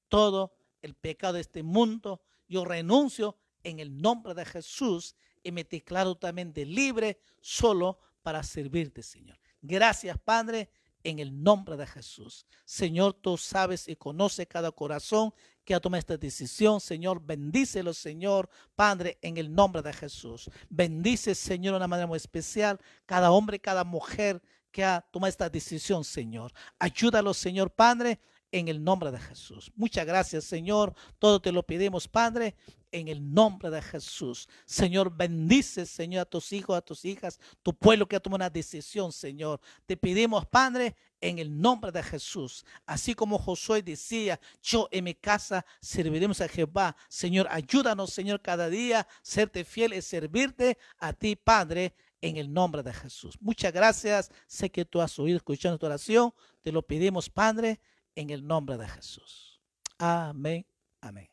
S1: todo el pecado de este mundo. Yo renuncio en el nombre de Jesús y me declaro totalmente libre solo para servirte, Señor. Gracias, Padre, en el nombre de Jesús. Señor, tú sabes y conoces cada corazón que ha tomado esta decisión. Señor, bendícelo, Señor, Padre, en el nombre de Jesús. Bendice, Señor, de una manera muy especial cada hombre, cada mujer que ha tomado esta decisión, Señor. Ayúdalo, Señor, Padre, en el nombre de Jesús. Muchas gracias, Señor. Todo te lo pedimos, Padre, en el nombre de Jesús. Señor, bendice, Señor, a tus hijos, a tus hijas, tu pueblo que ha tomado una decisión, Señor. Te pedimos, Padre, en el nombre de Jesús. Así como Josué decía, yo en mi casa serviremos a Jehová. Señor, ayúdanos, Señor, cada día, serte fiel y servirte a ti, Padre, en el nombre de Jesús. Muchas gracias. Sé que tú has oído escuchando tu oración. Te lo pedimos, Padre, en el nombre de Jesús. Amén. Amén.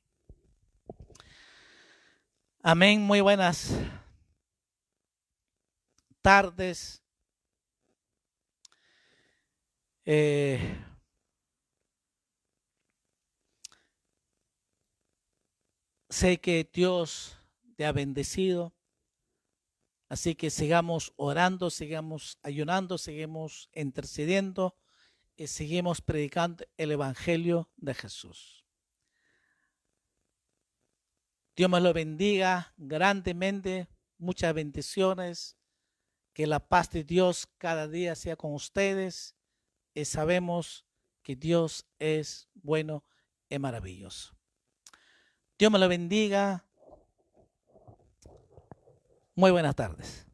S1: Amén. Muy buenas tardes. Eh, sé que Dios te ha bendecido. Así que sigamos orando, sigamos ayunando, seguimos intercediendo y seguimos predicando el Evangelio de Jesús. Dios me lo bendiga grandemente, muchas bendiciones, que la paz de Dios cada día sea con ustedes y sabemos que Dios es bueno y maravilloso. Dios me lo bendiga. Muy buenas tardes.